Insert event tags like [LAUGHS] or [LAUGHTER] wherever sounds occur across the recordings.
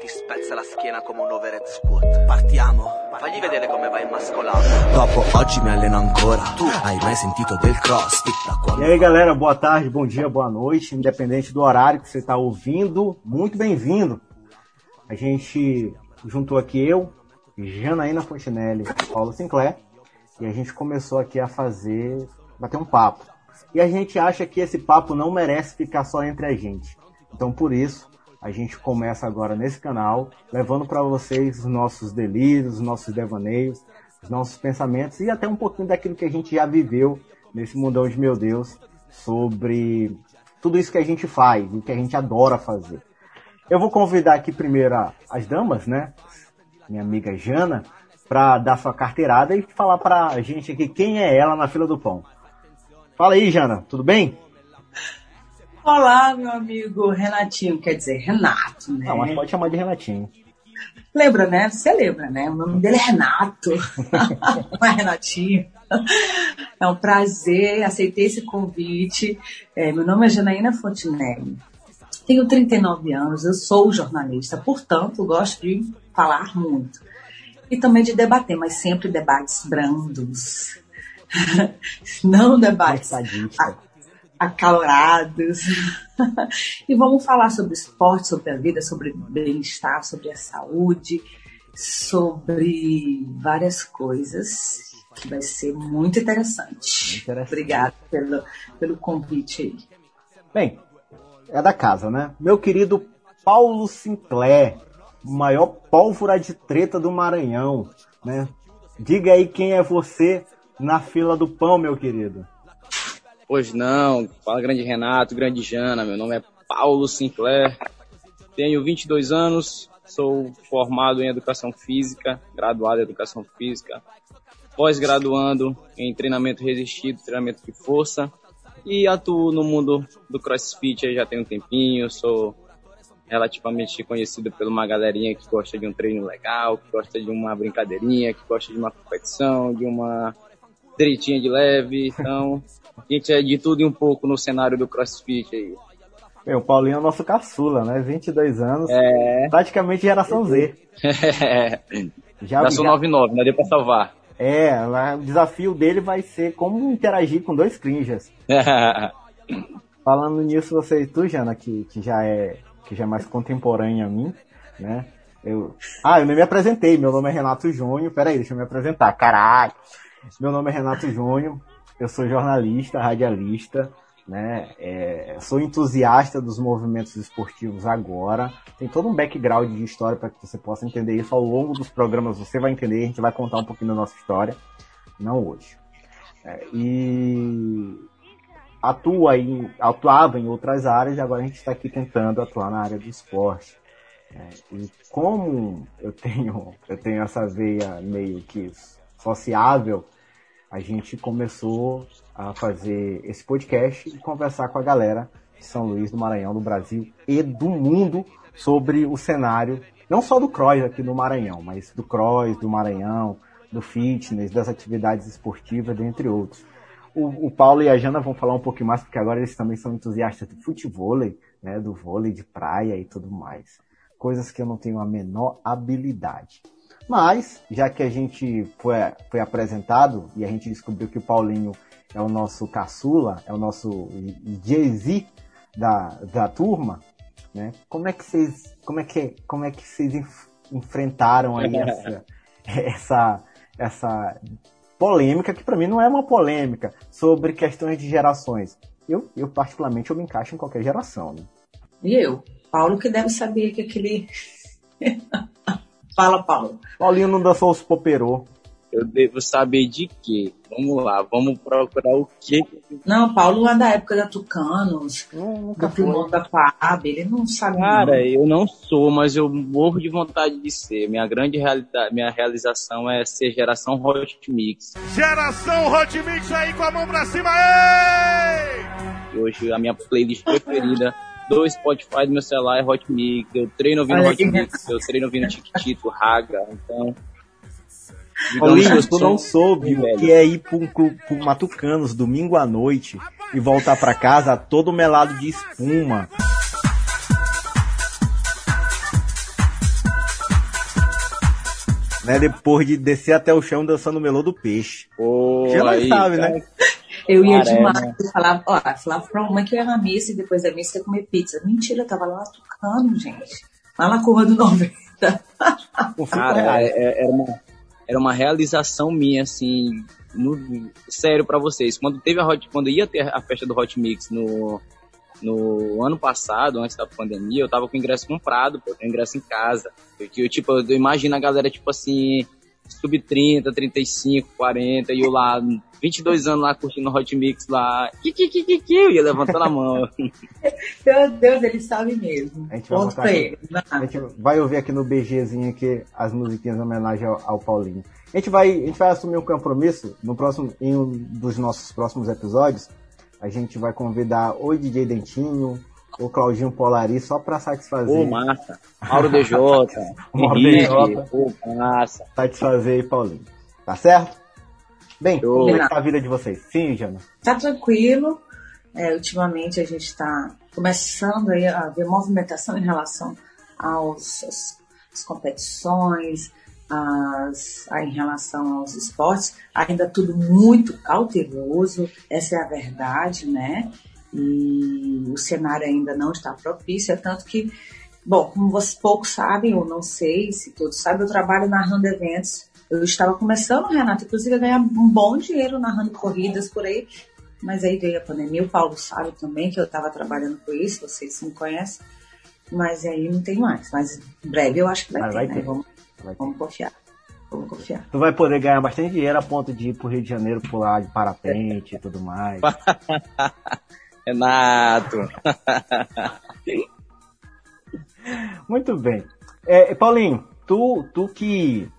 ti spezza la schiena come un overhead squat. Partiamo, fagli vedere come vai mascolato. Dopo oggi mi alleno ancora. Tu hai mai sentito del crossfit? E aí galera, boa tarde, bom dia, boa noite, independente do horário que você está ouvindo, muito bem-vindo. A gente juntou aqui eu, Janaína Fontinelli, Paulo Sinclair, e a gente começou aqui a fazer, bater um papo. E a gente acha que esse papo não merece ficar só entre a gente. Então por isso, a gente começa agora nesse canal, levando para vocês os nossos delírios, os nossos devaneios, os nossos pensamentos e até um pouquinho daquilo que a gente já viveu nesse mundão de meu Deus sobre tudo isso que a gente faz e que a gente adora fazer. Eu vou convidar aqui primeiro as damas, né? Minha amiga Jana, para dar sua carteirada e falar para a gente aqui quem é ela na fila do pão. Fala aí, Jana, tudo bem? Olá, meu amigo Renatinho, quer dizer, Renato, né? Não, mas pode chamar de Renatinho. Lembra, né? Você lembra, né? O nome dele é Renato, [LAUGHS] não é Renatinho. É um prazer, aceitei esse convite. É, meu nome é Janaína Fontinelli. Tenho 39 anos, eu sou jornalista, portanto, gosto de falar muito. E também de debater, mas sempre debates brandos. [LAUGHS] Não debates acalorados. [LAUGHS] e vamos falar sobre esporte, sobre a vida, sobre bem-estar, sobre a saúde, sobre várias coisas que vai ser muito interessante. interessante. Obrigada pelo, pelo convite aí. Bem, é da casa, né? Meu querido Paulo Sinclair, o maior pólvora de treta do Maranhão, né? Diga aí quem é você na fila do pão, meu querido. Pois não, fala grande Renato, grande Jana, meu nome é Paulo Sinclair, tenho 22 anos, sou formado em Educação Física, graduado em Educação Física, pós-graduando em treinamento resistido, treinamento de força e atuo no mundo do CrossFit já tem um tempinho, sou relativamente conhecido por uma galerinha que gosta de um treino legal, que gosta de uma brincadeirinha, que gosta de uma competição, de uma direitinha de leve, então a gente é de tudo e um pouco no cenário do CrossFit aí. Meu, o Paulinho é o nosso caçula, né? 22 anos, é... praticamente geração Z. É. [LAUGHS] Já, geração já... 99, não deu pra salvar. É, o desafio dele vai ser como interagir com dois crinjas. [LAUGHS] Falando nisso, você, tu, Jana, que, que já é que já é mais contemporânea a mim, né? Eu... Ah, eu nem me apresentei. Meu nome é Renato Júnior. Peraí, deixa eu me apresentar. Caralho! Meu nome é Renato Júnior eu sou jornalista, radialista, né? É, sou entusiasta dos movimentos esportivos agora. Tem todo um background de história para que você possa entender isso ao longo dos programas. Você vai entender, a gente vai contar um pouquinho da nossa história, não hoje. É, e atua em, atuava em outras áreas e agora a gente está aqui tentando atuar na área do esporte. É, e como eu tenho, eu tenho essa veia meio que sociável, a gente começou a fazer esse podcast e conversar com a galera de São Luís do Maranhão, do Brasil e do mundo sobre o cenário, não só do cross aqui no Maranhão, mas do cross, do Maranhão, do fitness, das atividades esportivas, dentre outros. O, o, Paulo e a Jana vão falar um pouquinho mais, porque agora eles também são entusiastas do futebol, né, do vôlei de praia e tudo mais. Coisas que eu não tenho a menor habilidade. Mas, já que a gente foi, foi apresentado e a gente descobriu que o Paulinho é o nosso caçula, é o nosso Jay-Z da, da turma, né? Como é que vocês, como é que, como é que vocês enfrentaram aí [LAUGHS] essa, essa, essa polêmica, que para mim não é uma polêmica, sobre questões de gerações? Eu, eu particularmente, eu me encaixo em qualquer geração, né? E eu? Paulo que deve saber que aquele... Fala, Paulo. Paulinho não dançou os poperô. Eu devo saber de quê? Vamos lá, vamos procurar o quê? Não, Paulo é da época da Tucanos, hum, do da Fab, ele não sabe Cara, não. eu não sou, mas eu morro de vontade de ser. Minha grande realidade, minha realização é ser geração Hot Mix. Geração Hot Mix aí com a mão pra cima, ei! Hoje a minha playlist preferida [LAUGHS] do Spotify do meu celular é Hot Mix, eu treino ouvindo Hot Mix, eu treino ouvindo Tiquitito, Raga, então... Paulinho, tu não soube o que é ir pro, pro, pro Matucanos domingo à noite e voltar para casa todo melado de espuma. né? Depois de descer até o chão dançando o melô do peixe. Pô, Jana aí, sabe, cara. né? Eu ia demais. né? Eu falava, ó, eu falava pra uma que eu ia na missa e depois da missa ia comer pizza. Mentira, eu tava lá tocando, gente. Lá na curva do 90. Com cinco Cara, é- é- era uma, era uma realização minha, assim, no- sério pra vocês. Quando teve a Hot, quando ia ter a festa do Hot Mix no, no ano passado, antes da pandemia, eu tava com o ingresso comprado, pô, eu ingresso em casa. Porque eu, tipo, eu imagino a galera, tipo assim, sub 30, 35, 40, e eu lá, 22 anos lá curtindo o Hot Mix lá, que, que, que, que, que, eu ia levantando a mão. [LAUGHS] Meu Deus, ele sabe mesmo. A gente vai Ponto pra ele. A gente vai ouvir aqui no BGzinho aqui as musiquinhas em homenagem ao, ao Paulinho. A gente, vai, a gente vai assumir um compromisso no próximo, em um dos nossos próximos episódios. A gente vai convidar o DJ Dentinho, o Claudinho Polari, só pra satisfazer, Pô, massa. Mauro [LAUGHS] DJ, Mauro DJ. pô, massa. satisfazer aí, Paulinho. Tá certo? Bem, Show. como é que tá a vida de vocês? Sim, Jana? Tá tranquilo. É, ultimamente a gente está começando aí a ver movimentação em relação aos, às, às competições, às, a- em relação aos esportes. Ainda tudo muito cauteloso, essa é a verdade, né? E o cenário ainda não está propício, é tanto que, bom, como vocês poucos sabem, ou não sei se todos sabem, eu trabalho narrando eventos. Eu estava começando, Renato, inclusive, a ganhar um bom dinheiro narrando corridas por aí, mas aí veio a pandemia, o Paulo sabe também que eu estava trabalhando com isso, vocês me conhecem, mas aí não tem mais. Mas em breve eu acho que vai Mas ter, vai né? ter. Vamos, Vai ter. vamos confiar. Vamos confiar. Tu vai poder ganhar bastante dinheiro a ponto de ir pro Rio de Janeiro pular de parapente e tudo mais. [LAUGHS] Renato. [LAUGHS] Muito bem. É, Paulinho, tu, tu que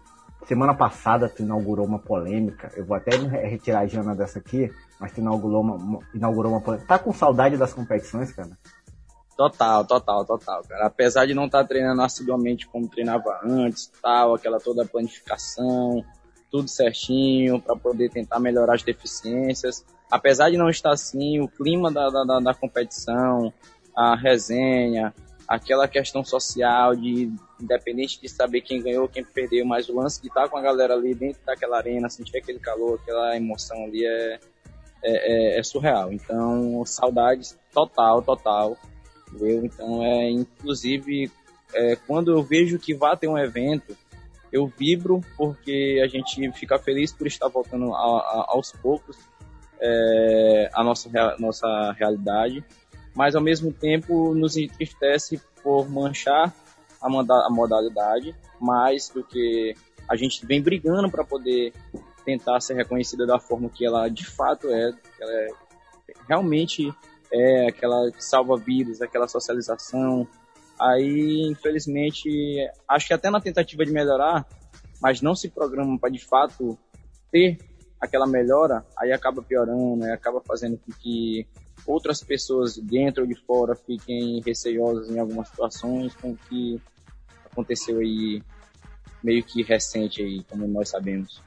semana passada tu inaugurou uma polêmica, eu vou até retirar a Jana dessa aqui, mas tu inaugurou uma, inaugurou uma polêmica. Tá com saudade das competições, cara? Total, total, total, cara. Apesar de não estar treinando assiduamente como treinava antes, tal, aquela toda planificação, tudo certinho para poder tentar melhorar as deficiências. Apesar de não estar assim, o clima da, da, da- competição, a resenha, aquela questão social de independente de saber quem ganhou, quem perdeu, mas o lance de estar com a galera ali dentro daquela arena, sentir aquele calor, aquela emoção ali é, é, é- é surreal. Então, saudades total, total. Entendeu? Então, é, inclusive, é, quando eu vejo que vai ter um evento, eu vibro porque a gente fica feliz por estar voltando a- a- aos poucos é, a nossa, nossa realidade, mas ao mesmo tempo nos entristece por manchar a, a modalidade mais do que a gente vem brigando para poder tentar ser reconhecida da forma que ela de fato é, que ela é realmente é aquela que salva vidas, aquela socialização. Aí, infelizmente, acho que até na tentativa de melhorar, mas não se programa para de fato ter aquela melhora, aí acaba piorando, aí acaba fazendo com que outras pessoas dentro ou de fora fiquem receiosas em algumas situações, com o que aconteceu aí meio que recente aí, como nós sabemos.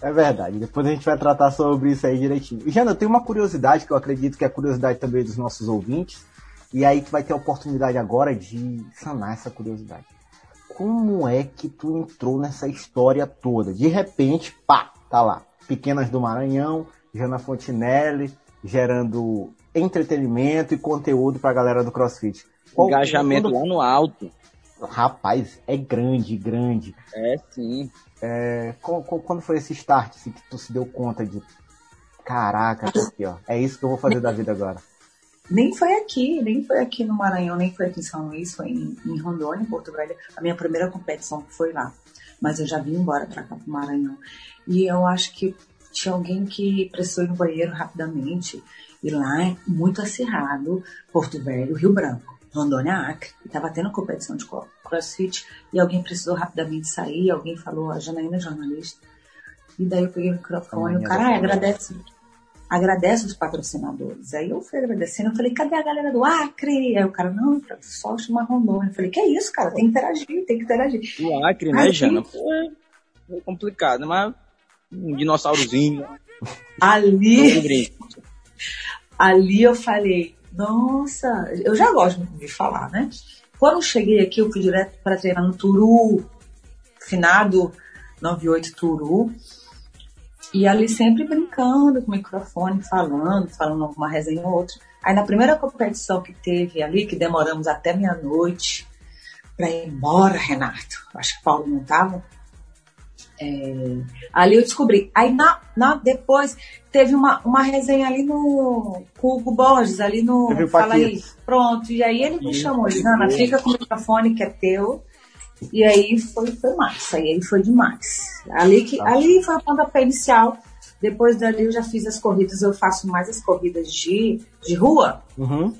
É verdade. Depois a gente vai tratar sobre isso aí direitinho. Jana, tem uma curiosidade que eu acredito que é a curiosidade também dos nossos ouvintes. E aí tu vai ter a oportunidade agora de sanar essa curiosidade. Como é que tu entrou nessa história toda? De repente, pá, tá lá. Pequenas do Maranhão, Jana Fontinelli, gerando entretenimento e conteúdo pra galera do CrossFit. Qual- Engajamento quando- lá no alto. Rapaz, é grande, grande. É sim. É, quando foi esse start assim, que tu se deu conta de caraca, tô aqui, ó. É isso que eu vou fazer da vida agora. Nem foi aqui, nem foi aqui no Maranhão, nem foi aqui em São Luís, foi em, em Rondônia, em Porto Velho. A minha primeira competição foi lá. Mas eu já vim embora pra cá, pro Maranhão. E eu acho que tinha alguém que precisou ir no banheiro rapidamente. E lá é muito acirrado, Porto Velho, Rio Branco, Rondônia, Acre. E tava tendo competição de cro- crossfit. E alguém precisou rapidamente sair, alguém falou, a Janaína é jornalista. E daí eu peguei o microfone, o cara, "Ah, agradece agradece os patrocinadores. Aí eu fui agradecendo, eu falei, cadê a galera do Acre? Aí o cara, não, só chamar Rondônia. Eu falei, que é isso, cara? Tem que interagir, tem que interagir. O Acre, né, Ai, Jana? Pô, é, complicado, mas um dinossaurozinho. Ali, [LAUGHS] ali eu falei, nossa, eu já gosto de falar, né? Quando eu cheguei aqui, eu fui direto para treinar no Turu. finado 98 Turu. E ali sempre brincando com o microfone, falando, falando uma resenha ou outra. Aí na primeira competição que teve ali, que demoramos até meia-noite para ir embora, Renato. Acho que o Paulo não estava. É, ali eu descobri. Aí na, na, depois teve uma, uma resenha ali no com Hugo Borges, ali no. Fala aí. Pronto. E aí ele me chamou, Ana, fica com o microfone que é teu. E aí foi, foi Max, aí foi demais. Ali, que, tá. ali foi a pontapé inicial. Depois dali eu já fiz as corridas, eu faço mais as corridas de, de rua, uhum.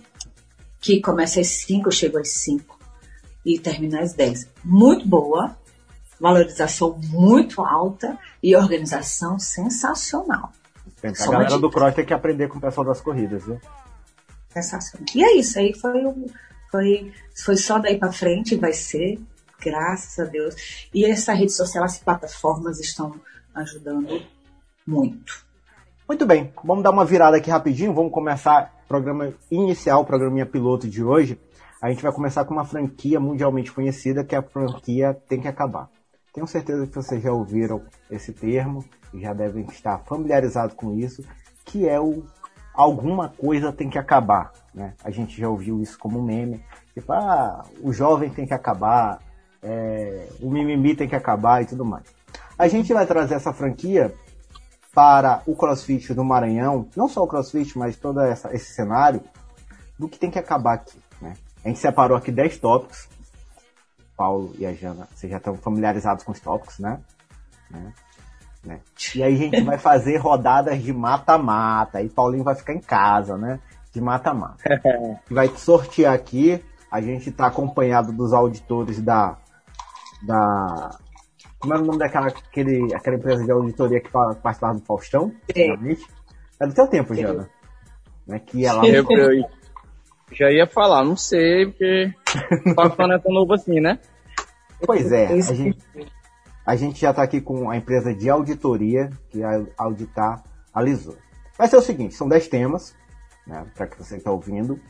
que começa às 5, eu chego às 5 e termina às 10. Muito boa, valorização muito alta e organização sensacional. Tem a galera do cross tem que aprender com o pessoal das corridas, viu? Sensacional. E é isso, aí foi, foi, foi só daí para frente, vai ser graças a Deus. E essa rede social, as plataformas estão ajudando muito. Muito bem, vamos dar uma virada aqui rapidinho, vamos começar o programa inicial, o programinha piloto de hoje. A gente vai começar com uma franquia mundialmente conhecida, que é a franquia Tem que Acabar. Tenho certeza que vocês já ouviram esse termo e já devem estar familiarizados com isso, que é o alguma coisa tem que acabar. Né? A gente já ouviu isso como meme, tipo, ah, o jovem tem que acabar, é, o mimimi tem que acabar e tudo mais. A gente vai trazer essa franquia para o CrossFit do Maranhão, não só o CrossFit, mas todo essa, esse cenário do que tem que acabar aqui. Né? A gente separou aqui 10 tópicos. Paulo e a Jana, vocês já estão familiarizados com os tópicos, né? né? né? E aí a gente vai fazer rodadas de mata-mata. E Paulinho vai ficar em casa, né? De mata-mata. [LAUGHS] vai sortear aqui. A gente está acompanhado dos auditores da da. Como era o nome daquela aquele, aquela empresa de auditoria que participava do Faustão? É. É do teu tempo, Jana. Né, que ela... Eu, eu já ia falar, não sei, porque o [LAUGHS] Faustão não é tão novo assim, né? Pois é, a gente, a gente já está aqui com a empresa de auditoria que a auditar a Lisou. Vai ser o seguinte, são 10 temas, né, para que você está ouvindo.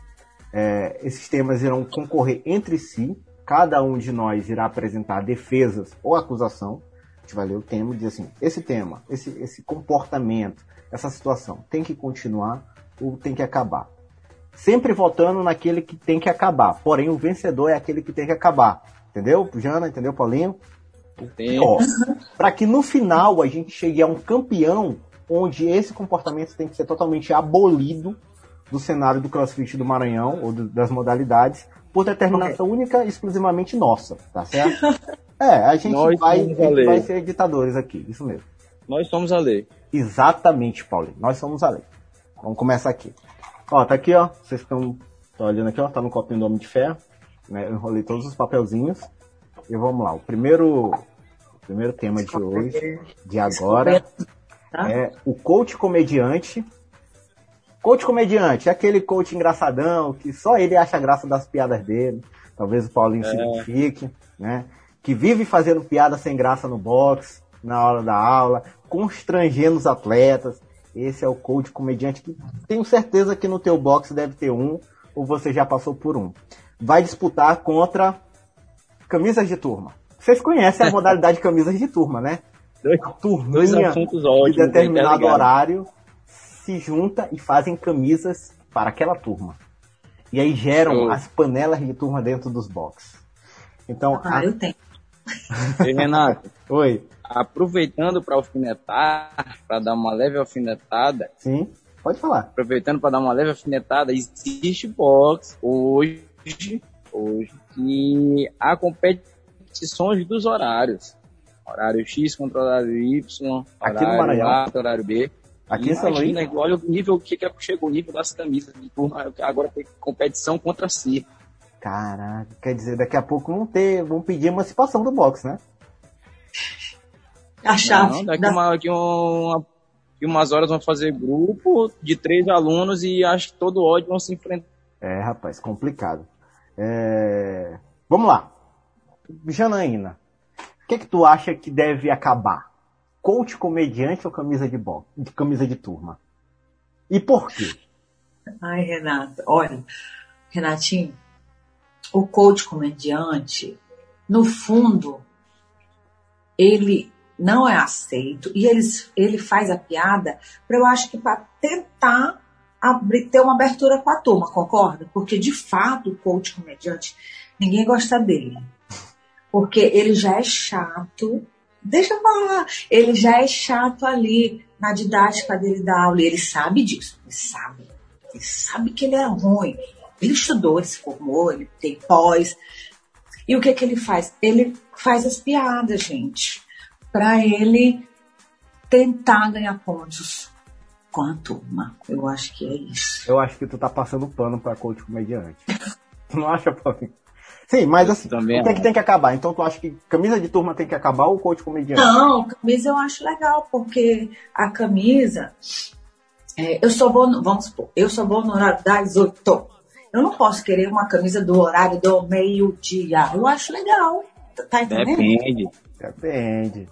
É, esses temas irão concorrer entre si Cada um de nós irá apresentar defesas ou acusação. A gente vai ler o tema e dizer assim: esse tema, esse, esse comportamento, essa situação tem que continuar ou tem que acabar. Sempre votando naquele que tem que acabar. Porém, o vencedor é aquele que tem que acabar. Entendeu, Jana? Entendeu, Paulinho? Para que no final a gente chegue a um campeão onde esse comportamento tem que ser totalmente abolido do cenário do CrossFit do Maranhão ou do, das modalidades por determinação okay. única e exclusivamente nossa, tá certo? [LAUGHS] é, a gente, vai, a gente vai ser ditadores aqui, isso mesmo. Nós somos a lei. Exatamente, Paulinho. Nós somos a lei. Vamos começar aqui. Ó, tá aqui, ó. Vocês estão olhando aqui, ó. Tá no copinho do Homem de Ferro. Né? Eu enrolei todos os papelzinhos. E vamos lá. O primeiro, o primeiro tema de hoje, de agora, tá? é o coach comediante Coach comediante, é aquele coach engraçadão que só ele acha graça das piadas dele. Talvez o Paulinho é. se identifique, né? Que vive fazendo piada sem graça no box, na hora da aula, constrangendo os atletas. Esse é o coach comediante que tenho certeza que no teu box deve ter um, ou você já passou por um. Vai disputar contra camisas de turma. Vocês conhecem a modalidade de [LAUGHS] camisas de turma, né? A turminha de determinado horário se junta e fazem camisas para aquela turma. E aí geram Show. as panelas de turma dentro dos boxes. Então, ah, a... eu tenho. Ei, Renato. [LAUGHS] Oi. Aproveitando para alfinetar, para dar uma leve alfinetada. Sim, pode falar. Aproveitando para dar uma leve alfinetada, existe box hoje, hoje que há competições dos horários. Horário X contra horário Y, Aqui no Maranhão. A, horário B. Aqui em São Luís. Olha o nível que, que chegou o nível das camisas de turma. Agora tem competição contra si. Caraca, quer dizer, daqui a pouco vão ter, vão pedir emancipação do boxe, né? [LAUGHS] A chave. Não, daqui, da... uma, daqui, uma, umas horas vão fazer grupo de três alunos e acho que todo ódio vão se enfrentar. É, rapaz, complicado. É... Vamos lá. Janaína, o que, que tu acha que deve acabar? Coach comediante ou camisa de bom, de camisa de turma? E por quê? Ai, Renata, olha, Renatinho, o coach comediante, no fundo, ele não é aceito e ele, ele faz a piada para eu acho que para tentar abrir, ter uma abertura com a turma, concorda? Porque de fato o coach comediante, ninguém gosta dele. Porque ele já é chato. Deixa eu falar, ele já é chato ali na didática dele da aula. E ele sabe disso, ele sabe. Ele sabe que ele é ruim. Ele estudou, ele se formou, ele tem pós. E o que que ele faz? Ele faz as piadas, gente, para ele tentar ganhar pontos com a turma. Eu acho que é isso. Eu acho que tu tá passando pano pra coach comediante. [LAUGHS] tu não acha, Paulinho? Sim, mas assim, Também o que, é que tem que acabar? Então tu acha que camisa de turma tem que acabar ou coach comediante? Não, camisa eu acho legal, porque a camisa. É, eu só vou, vamos supor, eu só vou no horário das 8. Eu não posso querer uma camisa do horário do meio-dia. Eu acho legal. Tá entendendo? Depende. Depende.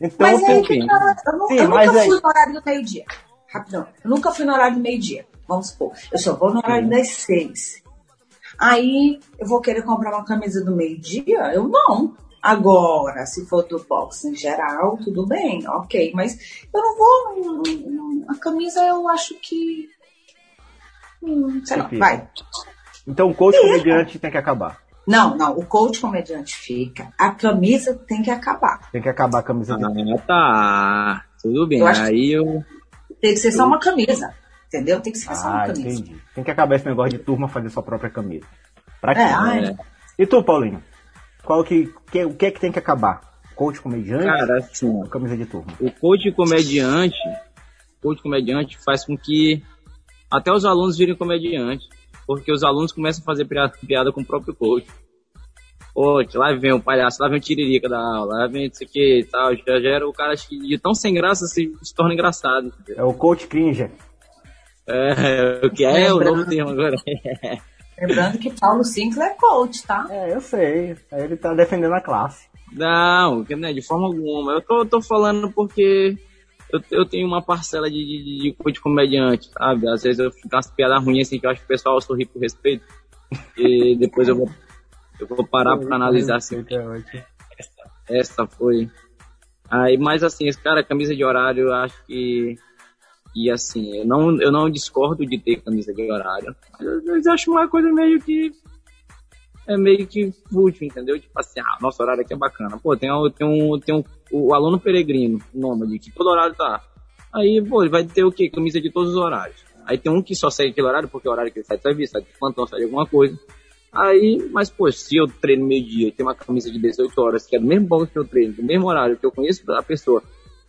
Então, mas é que, eu, não, Sim, eu nunca fui aí... no horário do meio-dia. Rapidão. Eu nunca fui no horário do meio-dia. Vamos supor. Eu só vou no horário das seis. Aí eu vou querer comprar uma camisa do meio-dia? Eu não. Agora, se for do boxe em geral, tudo bem, ok. Mas eu não vou. A camisa eu acho que. Hum, sei lá, vai. Então o coach fica. comediante tem que acabar. Não, não, o coach comediante fica. A camisa tem que acabar. Tem que acabar a camisa ah, dele. tá. Tudo bem. Eu Aí eu. Tem que ser só uma camisa. Entendeu? Tem que ser só uma ah, camisa. Entendi. Tem que acabar esse negócio de turma fazer sua própria camisa. Pra quê? É, é. E tu, Paulinho? Qual que, que, o que é que tem que acabar? Coach comediante? Cara, assim, camisa de turma. O coach comediante, coach comediante faz com que até os alunos virem comediantes, porque os alunos começam a fazer piada com o próprio coach. Coach, lá vem o palhaço, lá vem o tiririca da aula, lá vem isso aqui e tal, já gera o cara de tão sem graça se, se torna engraçado. É o coach cringe. É, o que é, o novo termo agora. [LAUGHS] Lembrando que Paulo Sinclair é coach, tá? É, eu sei. Ele tá defendendo a classe. Não, né, de forma alguma. Eu tô, tô falando porque eu, eu tenho uma parcela de, de, de coach comediante, sabe? Às vezes eu fico umas piadas ruins assim que eu acho que o pessoal sorri por respeito. E [LAUGHS] depois eu vou, eu vou parar pra analisar assim. Essa, essa foi. Aí, mas assim, esse cara, camisa de horário, eu acho que e assim, eu não, eu não discordo de ter camisa de horário. Mas eu acho uma coisa meio que. É meio que fútil, entendeu? Tipo assim, ah, nosso horário aqui é bacana. Pô, tem, tem, um, tem um, o aluno peregrino, nômade, que todo horário tá. Aí, pô, ele vai ter o quê? Camisa de todos os horários. Aí tem um que só segue aquele horário, porque é o horário que ele sai de serviço, sai de plantão, sai de alguma coisa. Aí, mas, pô, se eu treino meio-dia e tem uma camisa de 18 horas, que é do mesmo banco que eu treino, do mesmo horário que eu conheço a pessoa,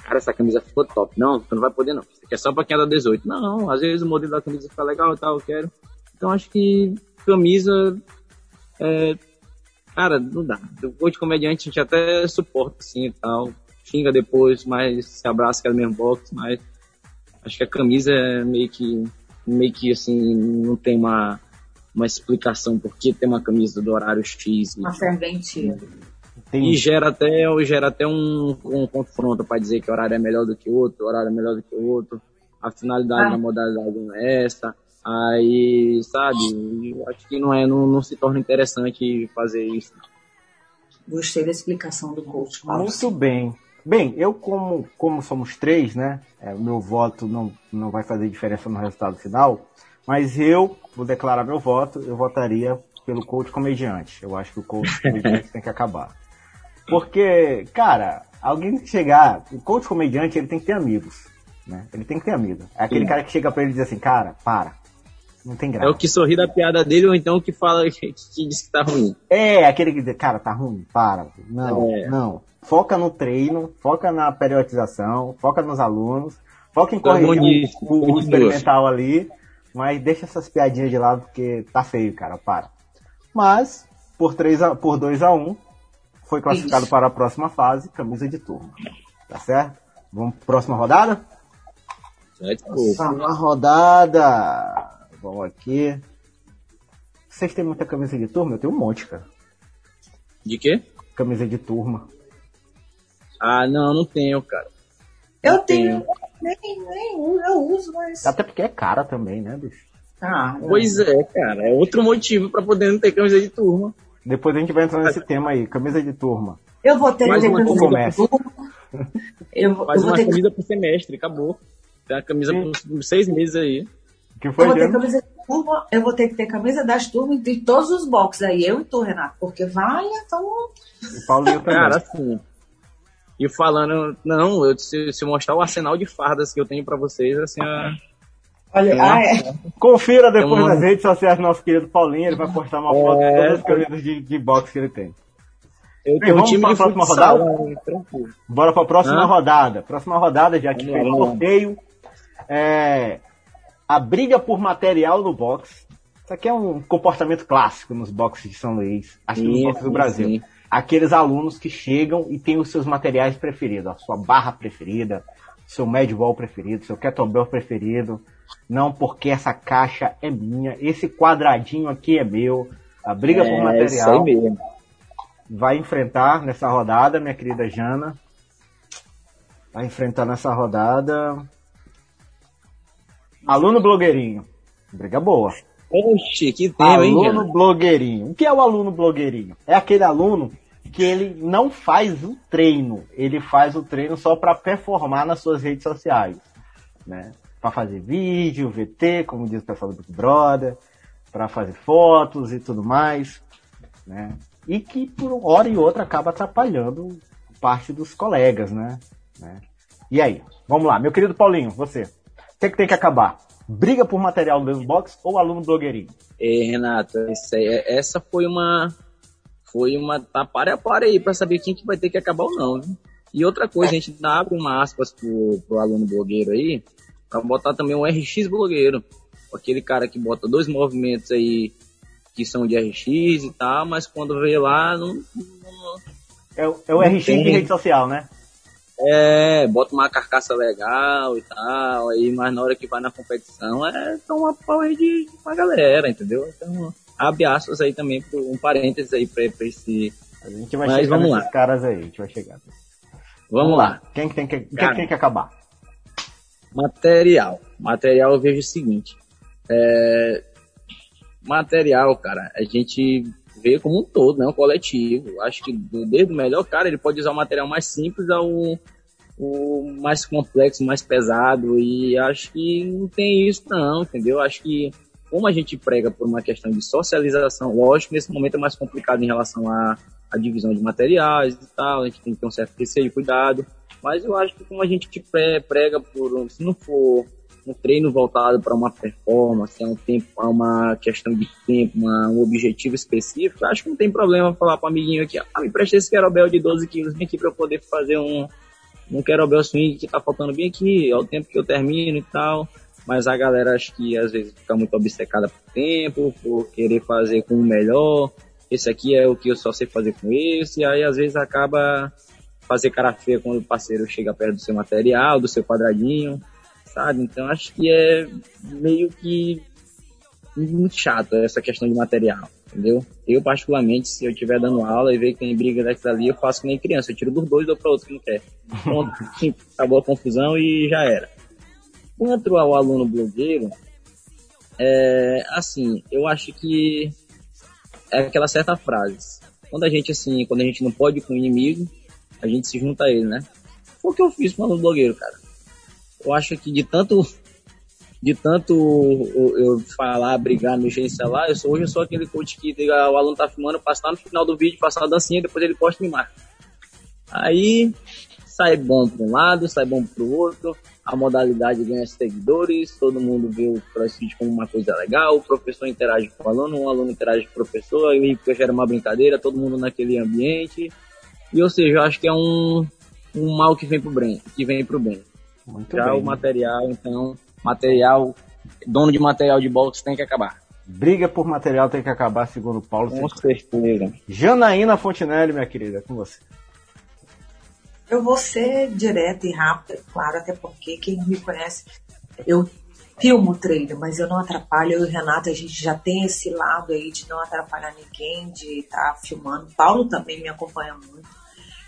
cara, essa camisa ficou top. Não, tu não vai poder não. Isso aqui é só pra quem é da 18. Não, não, às vezes o modelo da camisa fica legal e tal, eu quero. Então acho que camisa, é, cara, não dá. Depois de comediante a gente até suporta assim e tal. Xinga depois, mas se abraça que é mesmo box, mas acho que a camisa é meio que, meio que assim, não tem uma, uma explicação por que tem uma camisa do horário X. Uma serventia. Tem... E gera até, gera até um, um confronto para dizer que o horário é melhor do que o outro, o horário é melhor do que o outro, a finalidade ah. da modalidade não é essa. Aí, sabe, acho que não, é, não, não se torna interessante fazer isso. Gostei da explicação do coach. Muito bem. Bem, eu como, como somos três, né? É, o meu voto não, não vai fazer diferença no resultado final, mas eu vou declarar meu voto, eu votaria pelo coach comediante. Eu acho que o coach [LAUGHS] comediante tem que acabar. Porque, cara, alguém que chegar. O coach comediante, ele tem que ter amigos. Né? Ele tem que ter amigos. É aquele Sim. cara que chega pra ele e diz assim, cara, para. Não tem graça. É o que sorri da piada dele ou então o que fala que, [LAUGHS] que diz que tá ruim. É, aquele que diz, cara, tá ruim, para. Não, é. não. Foca no treino, foca na periodização, foca nos alunos, foca em corrigir o, o experimental ali, mas deixa essas piadinhas de lado porque tá feio, cara, para. Mas, por 2 a, por dois a 1 um, foi classificado Isso. para a próxima fase, camisa de turma. Tá certo? Vamos para próxima rodada? Próxima rodada. Vamos aqui. Vocês têm muita camisa de turma? Eu tenho um monte, cara. De quê? Camisa de turma. Ah, não, não tenho, cara. Eu não tenho. tenho. Nem, nem eu uso, mas. Até porque é cara também, né, bicho? Ah, pois é, cara. É outro motivo para poder não ter camisa de turma. Depois a gente vai entrar nesse tema aí, camisa de turma. Eu vou ter Mais que ter uma camisa do turma. Eu, vou- eu uma ter camisa por semestre, acabou. Tem a camisa Sim. por seis meses aí. que Eu foi, vou ter camisa de turma, eu vou ter que ter camisa das turmas de todos os boxes aí, eu e tu, Renato, porque vale, então. O Paulinho também. Cara, assim. E falando, não, eu, se, se eu mostrar o arsenal de fardas que eu tenho pra vocês, assim, a- Olha, É. ah, é. Confira depois nas redes sociais do nosso querido Paulinho, ele vai postar uma foto de É. todas as camisas de, de boxe que ele tem. eu Bem, tenho vamos pra de próxima rodada? né, tranquilo. Bora pra próxima Hã? rodada. Próxima rodada, já que fez o sorteio. É, a briga por material no boxe. Isso aqui é um comportamento clássico nos boxes de São Luís, acho que nos boxes do Brasil. sim. Aqueles alunos que chegam e têm os seus materiais preferidos, a sua barra preferida, seu medball preferido, seu kettlebell preferido. Não porque essa caixa é minha, esse quadradinho aqui é meu. A briga por É, isso material vai enfrentar nessa rodada, minha querida Jana. Vai enfrentar nessa rodada. Aluno blogueirinho. Briga boa. Oxe, que tema, hein, aluno blogueirinho. O que é o aluno blogueirinho? É aquele aluno que ele não faz o treino, ele faz o treino só para performar nas suas redes sociais, né? Para fazer vídeo, VT, como diz o pessoal do Big Brother, para fazer fotos e tudo mais, né? E que por uma hora e outra acaba atrapalhando parte dos colegas, né? né? E aí, vamos lá, meu querido Paulinho, você, o que, que tem que acabar? Briga por material do box ou aluno blogueirinho? É, Renato, isso aí- é- essa foi uma. Foi uma. Tá para a para aí pra saber quem que vai ter que acabar ou não. Viu? E outra coisa, a gente dá abre uma aspas pro, pro aluno blogueiro aí, pra botar também um RX blogueiro. Aquele cara que bota dois movimentos aí que são de RX e tal, mas quando vê lá, não, não- É, o- é o RX de tem. rede social, né? é, bota uma carcaça legal e tal, aí, mas na hora que vai na competição é toma power de pra galera, entendeu? Então, abre aspas aí também, um parênteses aí pra, pra esse. A gente vai Mas chegar vamos lá. caras aí, a gente vai chegar. Vamos lá. Quem que tem que, quem tem que acabar? Material. Material eu vejo o seguinte. É, material, cara, a gente vê como um todo, né? Um coletivo. Acho que desde o melhor cara, ele pode usar o material mais simples ao o mais complexo, mais pesado. E acho que não tem isso não, entendeu? Acho que como a gente prega por uma questão de socialização, lógico, nesse momento é mais complicado em relação à, à divisão de materiais e tal, a gente tem que ter um certo receio cuidado. Mas eu acho que como a gente pre- prega por, se não for um treino voltado para uma performance, a um tempo, a uma questão de tempo, uma- um objetivo específico, acho que não tem problema falar para o amiguinho aqui, ah, me presta esse kettlebell de 12 quilos, vem aqui para eu poder fazer um, um kettlebell swing que tá faltando bem aqui, é o tempo que eu termino e tal. Mas a galera acho que às vezes fica muito obcecada por tempo, por querer fazer com o melhor. Esse aqui é o que eu só sei fazer com esse, e aí às vezes acaba fazer cara feia quando o parceiro chega perto do seu material, do seu quadradinho, sabe? Então acho que é meio que muito chato essa questão de material, entendeu? Eu, particularmente, se eu estiver dando aula e ver que tem briga daquilo ali, eu faço que nem criança, eu tiro dos dois e dou para outro que não quer. Pronto, [LAUGHS] acabou a confusão e já era. Quanto ao aluno blogueiro, é, assim, eu acho que é aquela certa frase. Quando a gente, assim, quando a gente não pode com o inimigo, a gente se junta a ele, né? Foi o que eu fiz com o aluno blogueiro, cara. Eu acho que de tanto de tanto eu, falar, brigar, mexer em celular, eu sou, hoje eu sou aquele coach que diga, o aluno tá filmando, passar no final do vídeo, passar uma dancinha, depois ele posta e me marca. Aí sai bom para um lado, sai bom para o outro, a modalidade ganha seguidores, todo mundo vê o CrossFit como uma coisa legal, o professor interage com o aluno, o aluno interage com o professor, aí gera uma brincadeira, todo mundo naquele ambiente. E ou seja, eu acho que é um, um mal que vem pro bem, que vem pro bem. Muito Já bem. o material, então, material, dono de material de boxe tem que acabar. Briga por material tem que acabar, segundo o Paulo. Com certeza. Janaína Fontinelli, minha querida, com você. Eu vou ser direta e rápida, claro, até porque quem me conhece, eu filmo o treino, mas eu não atrapalho. Eu e o Renato, a gente já tem esse lado aí de não atrapalhar ninguém, de estar filmando. Paulo também me acompanha muito.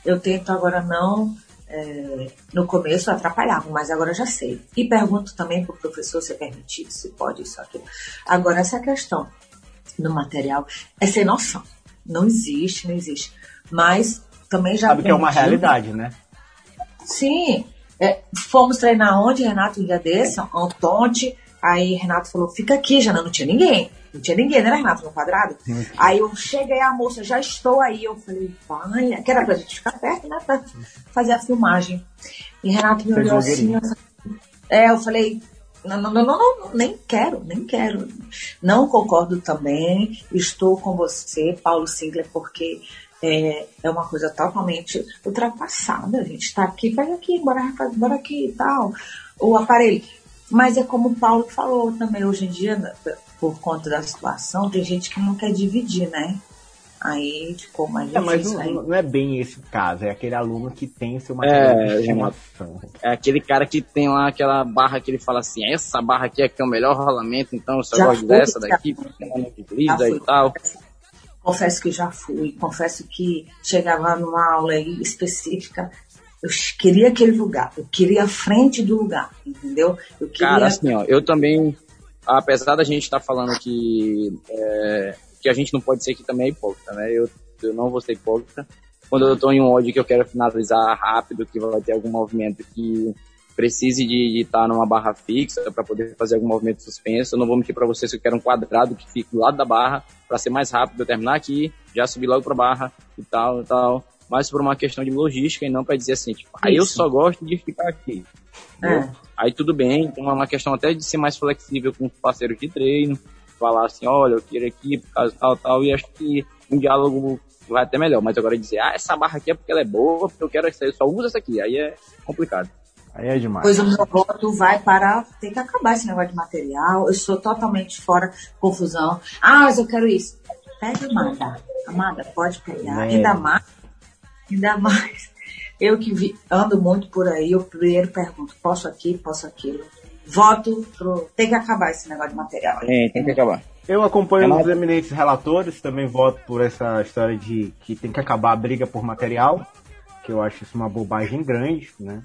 Eu tento agora não, é, no começo eu atrapalhava, mas agora já sei. E pergunto também para o professor se é permitido, se pode isso, aquilo. Agora, essa questão do material é sem noção. Não existe, não existe. Mas também já Sabe que é uma realidade, né? Sim. É, fomos treinar onde, Renato, um dia desse, Antonte. Aí Renato falou, fica aqui, já não tinha ninguém. Não tinha ninguém, né, Renato, no quadrado? Sim. Aí eu cheguei, a moça, já estou aí. Eu falei, vai, que era pra gente ficar perto, né, pra fazer a filmagem. E Renato me olhou assim, é, eu falei, não, não, não, não, nem quero, nem quero. Não concordo também, estou com você, Paulo Singler, porque é, é uma coisa totalmente ultrapassada. A gente está aqui, pega aqui, bora, bora aqui e tal, o aparelho. Mas é como o Paulo falou também, hoje em dia, por conta da situação, tem gente que não quer dividir, né? Aí ficou mais é, mas não, não, é bem esse o caso, é aquele aluno que tem seu material é, de estimação. É aquele cara que tem lá aquela barra que ele fala assim, essa barra aqui é que é o melhor rolamento, então eu só já gosto dessa daqui, porque é e tal. Confesso que já fui, confesso que chegava numa aula específica, eu queria aquele lugar, eu queria a frente do lugar, entendeu? Eu queria... Cara, assim, ó, eu também, apesar da gente estar tá falando que é, que a gente não pode ser que também é hipócrita, né? Eu, eu não vou ser hipócrita. Quando eu estou em um ódio que eu quero finalizar rápido, que vai ter algum movimento que precise de estar numa barra fixa para poder fazer algum movimento suspenso, eu não vou mentir para vocês que eu quero um quadrado que fique do lado da barra para ser mais rápido, eu terminar aqui, já subir logo para a barra e tal e tal. Mas por uma questão de logística e não para dizer assim, tipo, aí ah, eu só gosto de ficar aqui. É. Aí tudo bem, então é uma questão até de ser mais flexível com os parceiros de treino, falar assim, olha, eu queria aqui por causa tal, tal, e acho que um diálogo vai até melhor. Mas agora dizer, ah, essa barra aqui é porque ela é boa, porque eu quero essa, eu só uso essa aqui, aí é complicado. Aí é demais. Pois o meu voto vai para. Tem que acabar esse negócio de material. Eu sou totalmente fora confusão. Ah, mas eu quero isso. Pega, Amada. Amada, pode pegar. É. Ainda mais. Ainda mais. [LAUGHS] Eu que vi, ando muito por aí, eu primeiro pergunto: posso aqui, posso aquilo voto pro. Tem que acabar esse negócio de material. É, tem que acabar. Eu acompanho é os eminentes relatores, também voto por essa história de que tem que acabar a briga por material, que eu acho isso uma bobagem grande, né?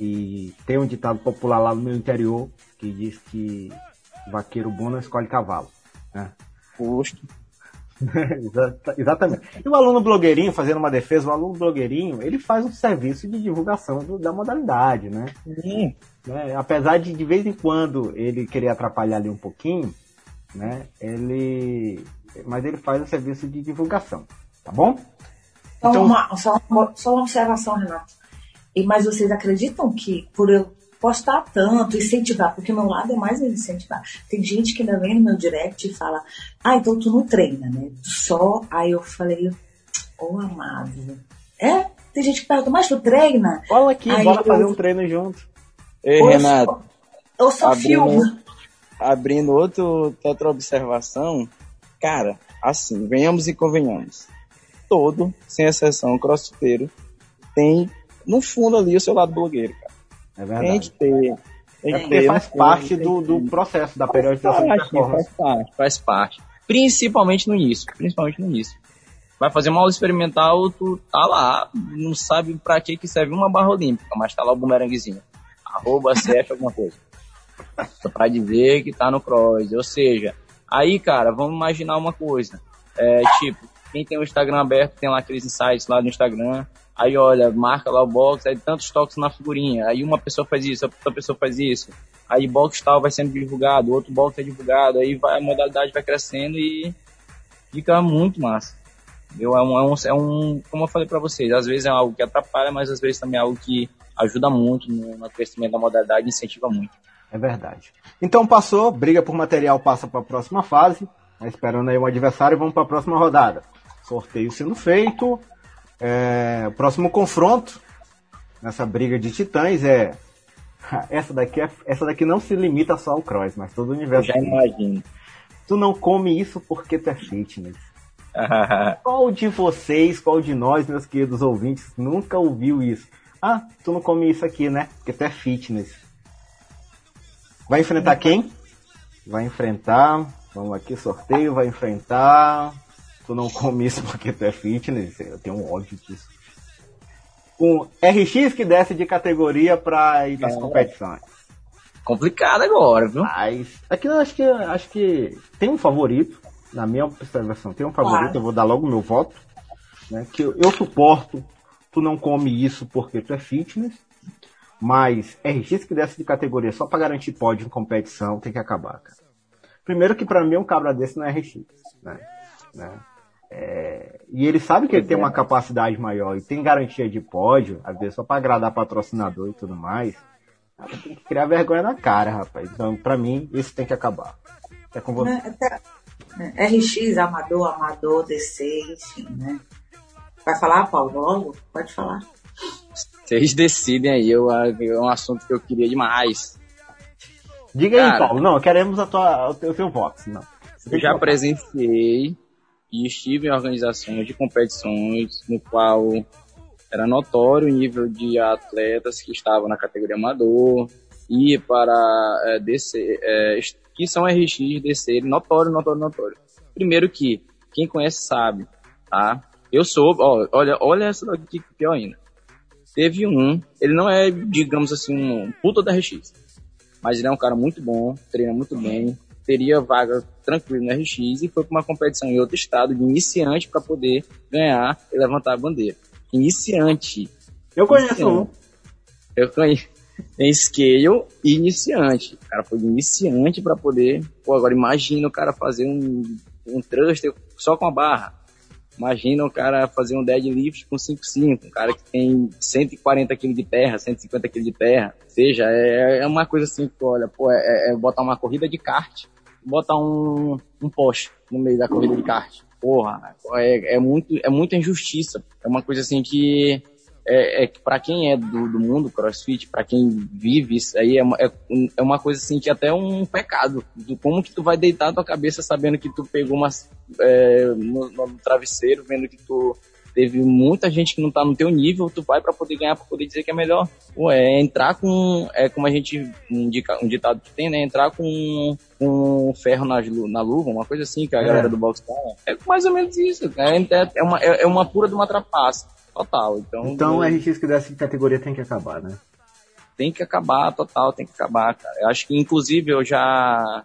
E tem um ditado popular lá no meu interior que diz que vaqueiro bom não escolhe cavalo, né? Justo. [LAUGHS] Exatamente. E o aluno blogueirinho, fazendo uma defesa, o aluno blogueirinho, ele faz um serviço de divulgação do, da modalidade, né? Sim. Né? Apesar de de vez em quando ele querer atrapalhar ali um pouquinho, né? Ele, mas ele faz um serviço de divulgação, tá bom? Então, uma, só, uma, só uma observação, Renato. E, mas vocês acreditam que por eu postar tanto, incentivar, porque meu lado é mais incentivar. Tem gente que ainda vem no meu direct e fala, ah, então tu não treina, né? Só, aí eu falei, ô oh, amado, é? Tem gente que pergunta, mas tu treina? Fala aqui, aí bora eu... fazer um treino junto. Ei, ou Renato. Eu só, eu filmo. Abrindo outro, outra observação, cara, assim, venhamos e convenhamos. Todo, sem exceção, crossfiteiro, tem no fundo ali o seu lado blogueiro, cara. É verdade. Tem que ter. Tem é porque ter, faz parte do, do processo da periodização faz parte, Faz parte, faz parte. Principalmente no início. Principalmente no início. Vai fazer uma aula experimental, tu tá lá, não sabe pra que que serve uma barra olímpica, mas tá lá o bumeranguezinho arroba [LAUGHS] CF alguma coisa. Só pra dizer que tá no cross. Ou seja, aí, cara, vamos imaginar uma coisa. É, tipo, quem tem o Instagram aberto, tem lá aqueles insights lá no Instagram. Aí, olha, marca lá o box, aí tantos toques na figurinha. Aí uma pessoa faz isso, outra pessoa faz isso. Aí box tal vai sendo divulgado, outro box é divulgado. Aí vai, a modalidade vai crescendo e fica muito massa. Eu, é, um, é, um, é um, como eu falei para vocês, às vezes é algo que atrapalha, mas às vezes também é algo que ajuda muito no, no crescimento da modalidade, incentiva muito. É verdade. Então passou, briga por material passa para a próxima fase, tá esperando aí um adversário, vamos para a próxima rodada. Sorteio sendo feito, é, próximo confronto nessa briga de titãs é [LAUGHS] essa daqui é, essa daqui não se limita só ao cross, mas todo o universo. Eu já imagino. Tu não come isso porque tu é fitness. [LAUGHS] qual de vocês, qual de nós, meus queridos ouvintes, nunca ouviu isso? Ah, tu não come isso aqui, né? Porque tu é fitness. Vai enfrentar quem? Vai enfrentar. Vamos aqui, sorteio, vai enfrentar. Tu não come isso porque tu é fitness. Eu tenho um ódio disso. Com RX que desce de categoria para ir nas é. competições. Complicado agora, viu? Mas aqui eu acho que acho que tem um favorito, na minha observação, tem um favorito, claro. eu vou dar logo meu voto, né? Que eu, eu suporto tu não come isso porque tu é fitness, mas RX que desce de categoria só para garantir pódio em competição tem que acabar, cara. Primeiro que para mim um cabra desse não é RX, né? né? É, e ele sabe que ele tem uma capacidade maior e tem garantia de pódio, às vezes só para agradar patrocinador e tudo mais. Tem que criar vergonha na cara, rapaz. Então, para mim, isso tem que acabar. É com você. É, RX, Amador, Amador, DC, enfim, né? Vai falar, Paulo, logo? Pode falar. Vocês decidem aí, eu, é um assunto que eu queria demais. Diga Cara, aí, Paulo. Não, queremos a tua, o teu, o teu voto. Não. Eu já presenciei e estive em organizações de competições no qual era notório o nível de atletas que estavam na categoria amador e para é, descer, é, que são RX descer, notório, notório, notório. Primeiro que quem conhece sabe, tá? Eu sou, ó, olha, olha essa daqui pior ainda. Teve um, ele não é, digamos assim, um puta da RX, mas ele é um cara muito bom, treina muito bem, teria vaga tranquilo no RX e foi para uma competição em outro estado de iniciante para poder ganhar e levantar a bandeira. Iniciante. Eu conheço iniciante. um. Eu conheço. Tem scale e iniciante. O cara foi de iniciante para poder. Pô, agora imagina o cara fazer um, um thruster só com a barra. Imagina o cara fazer um deadlift com 5,5, um cara que tem 140 kg de terra, 150 kg de terra. Ou seja, é, é uma coisa assim que, olha, pô, é, é botar uma corrida de kart, botar um, um poste no meio da corrida de kart. Porra, é, é, muito, é muita injustiça. É uma coisa assim que é, é que para quem é do, do mundo crossfit, para quem vive isso aí, é é, é, uma coisa assim que até é um pecado. Do, como que tu vai deitar tua cabeça sabendo que tu pegou umas, é, no, no, travesseiro, vendo que tu teve muita gente que não tá no teu nível, tu vai para poder ganhar, para poder dizer que é melhor. Pô, é entrar com, é como a gente, um, um ditado que tem, né? Entrar com, com ferro na, na luva, uma coisa assim, que a é. galera do boxe fala. É mais ou menos isso. É, é, uma, é, é uma pura de uma trapaça. Total. Então, então eu... RX que dessa categoria tem que acabar, né? Tem que acabar, total, tem que acabar, cara. Eu acho que, inclusive, eu já,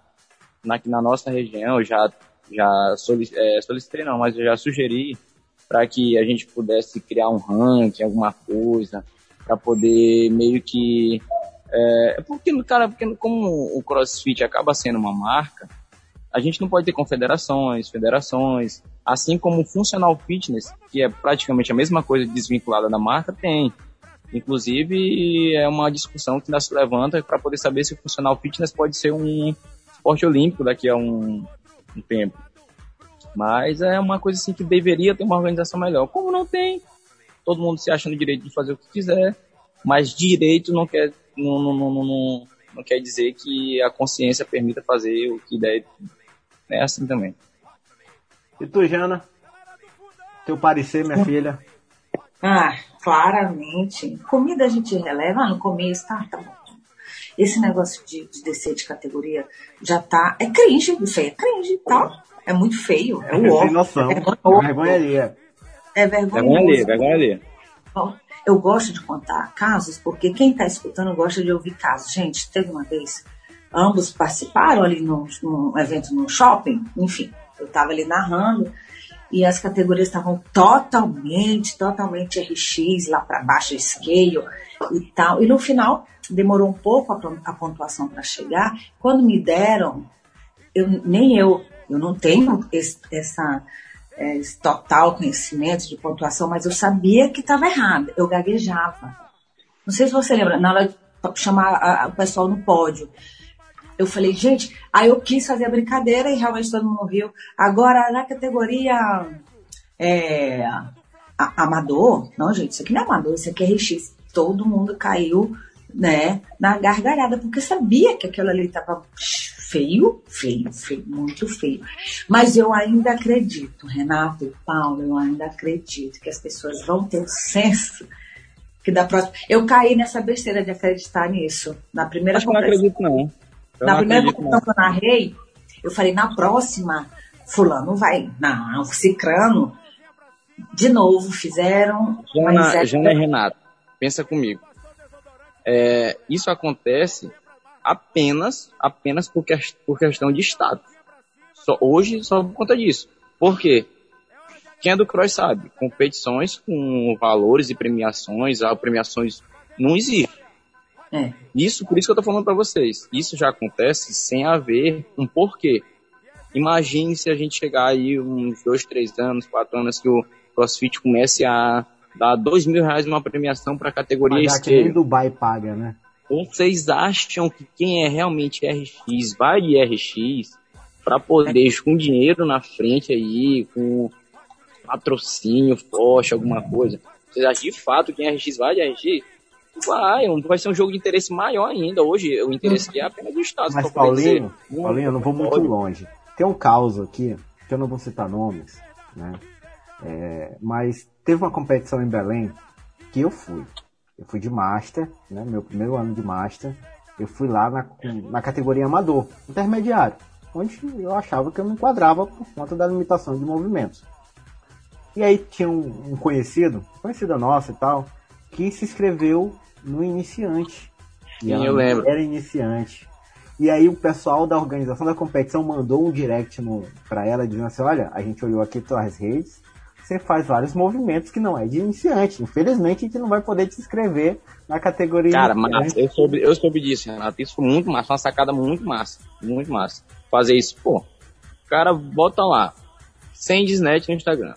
na, na nossa região, eu já, já solicitei, é, solicitei, não, mas eu já sugeri para que a gente pudesse criar um ranking, alguma coisa, para poder meio que. É, porque, cara, porque como o CrossFit acaba sendo uma marca, a gente não pode ter confederações, federações, assim como o Functional Fitness, que é praticamente a mesma coisa desvinculada da marca, tem. Inclusive, é uma discussão que ainda se levanta para poder saber se o Functional Fitness pode ser um esporte olímpico daqui a um, um tempo. Mas é uma coisa assim que deveria ter uma organização melhor. Como não tem, todo mundo se acha no direito de fazer o que quiser, mas direito não quer, não, não, não, não, não quer dizer que a consciência permita fazer o que der. É assim também. E tu, Jana? Teu parecer, minha filha? Ah, claramente. Comida a gente releva, ah, no começo, tá, tá bom. Esse negócio de, de descer de categoria já tá. É cringe, isso aí é cringe, tá? É muito feio. É o Sem noção. É vergonha alheia. É vergonha alheia, vergonha alheia. Eu gosto de contar casos, porque quem está escutando gosta de ouvir casos. Gente, teve uma vez, ambos participaram ali num, num evento no shopping, enfim, eu estava ali narrando, e as categorias estavam totalmente, totalmente RX, lá para baixo, scale e tal. E no final, demorou um pouco a, a pontuação para chegar. Quando me deram, eu, nem eu eu não tenho esse, essa, é, esse total conhecimento de pontuação, mas eu sabia que estava errado. Eu gaguejava. Não sei se você lembra, na hora de chamar a, a, o pessoal no pódio. Eu falei, gente, aí eu quis fazer a brincadeira e realmente todo mundo viu. Agora, na categoria é, a, amador, não, gente, isso aqui não é amador, isso aqui é RX. Todo mundo caiu né, na gargalhada, porque sabia que aquilo ali estava feio, feio, feio, muito feio. Mas eu ainda acredito, Renato e Paulo, eu ainda acredito que as pessoas vão ter o senso que da próxima. Eu caí nessa besteira de acreditar nisso. Na primeira Acho que não acredito, não. Eu na não primeira conversa que eu narrei, eu falei, na próxima, fulano vai. Não, cicrano. De novo, fizeram. Jana, é... Jana e Renato, pensa comigo. É, isso acontece apenas, apenas por, que, por questão de status. Só, hoje, só por conta disso. Por quê? Quem é do cross sabe, competições com valores e premiações, ah, premiações não existem. É. Isso, por isso que eu tô falando para vocês. Isso já acontece sem haver um porquê. Imagine se a gente chegar aí uns dois, três anos, quatro anos que o CrossFit comece a dar dois mil reais uma premiação para a categoria Pagar que nem Dubai paga, né? Vocês acham que quem é realmente RX vai de RX para poder com dinheiro na frente aí, com patrocínio forte, alguma coisa? Vocês acham de fato que quem é RX vai de RX? Vai, vai ser um jogo de interesse maior ainda. Hoje o interesse é apenas do Estado. Mas Paulinho, Paulinho, eu não vou muito longe. Tem um caos aqui, que eu não vou citar nomes, né? É, mas teve uma competição em Belém que eu fui. Eu fui de Master, né? Meu primeiro ano de Master. Eu fui lá na, na categoria amador, intermediário, onde eu achava que eu me enquadrava por conta da limitação de movimentos. E aí tinha um, um conhecido, conhecida nossa e tal, que se inscreveu no iniciante. E Sim, eu lembro. Era iniciante. E aí o pessoal da organização da competição mandou um direct para ela dizendo assim, olha, a gente olhou aqui tuas redes, você faz vários movimentos que não é de iniciante. Infelizmente, a gente não vai poder te inscrever na categoria. Cara, mas eu soube, eu soube disso, Renato. Isso foi muito massa, uma sacada muito massa. Muito massa. Fazer isso, pô. O cara bota lá, sem disnet no Instagram.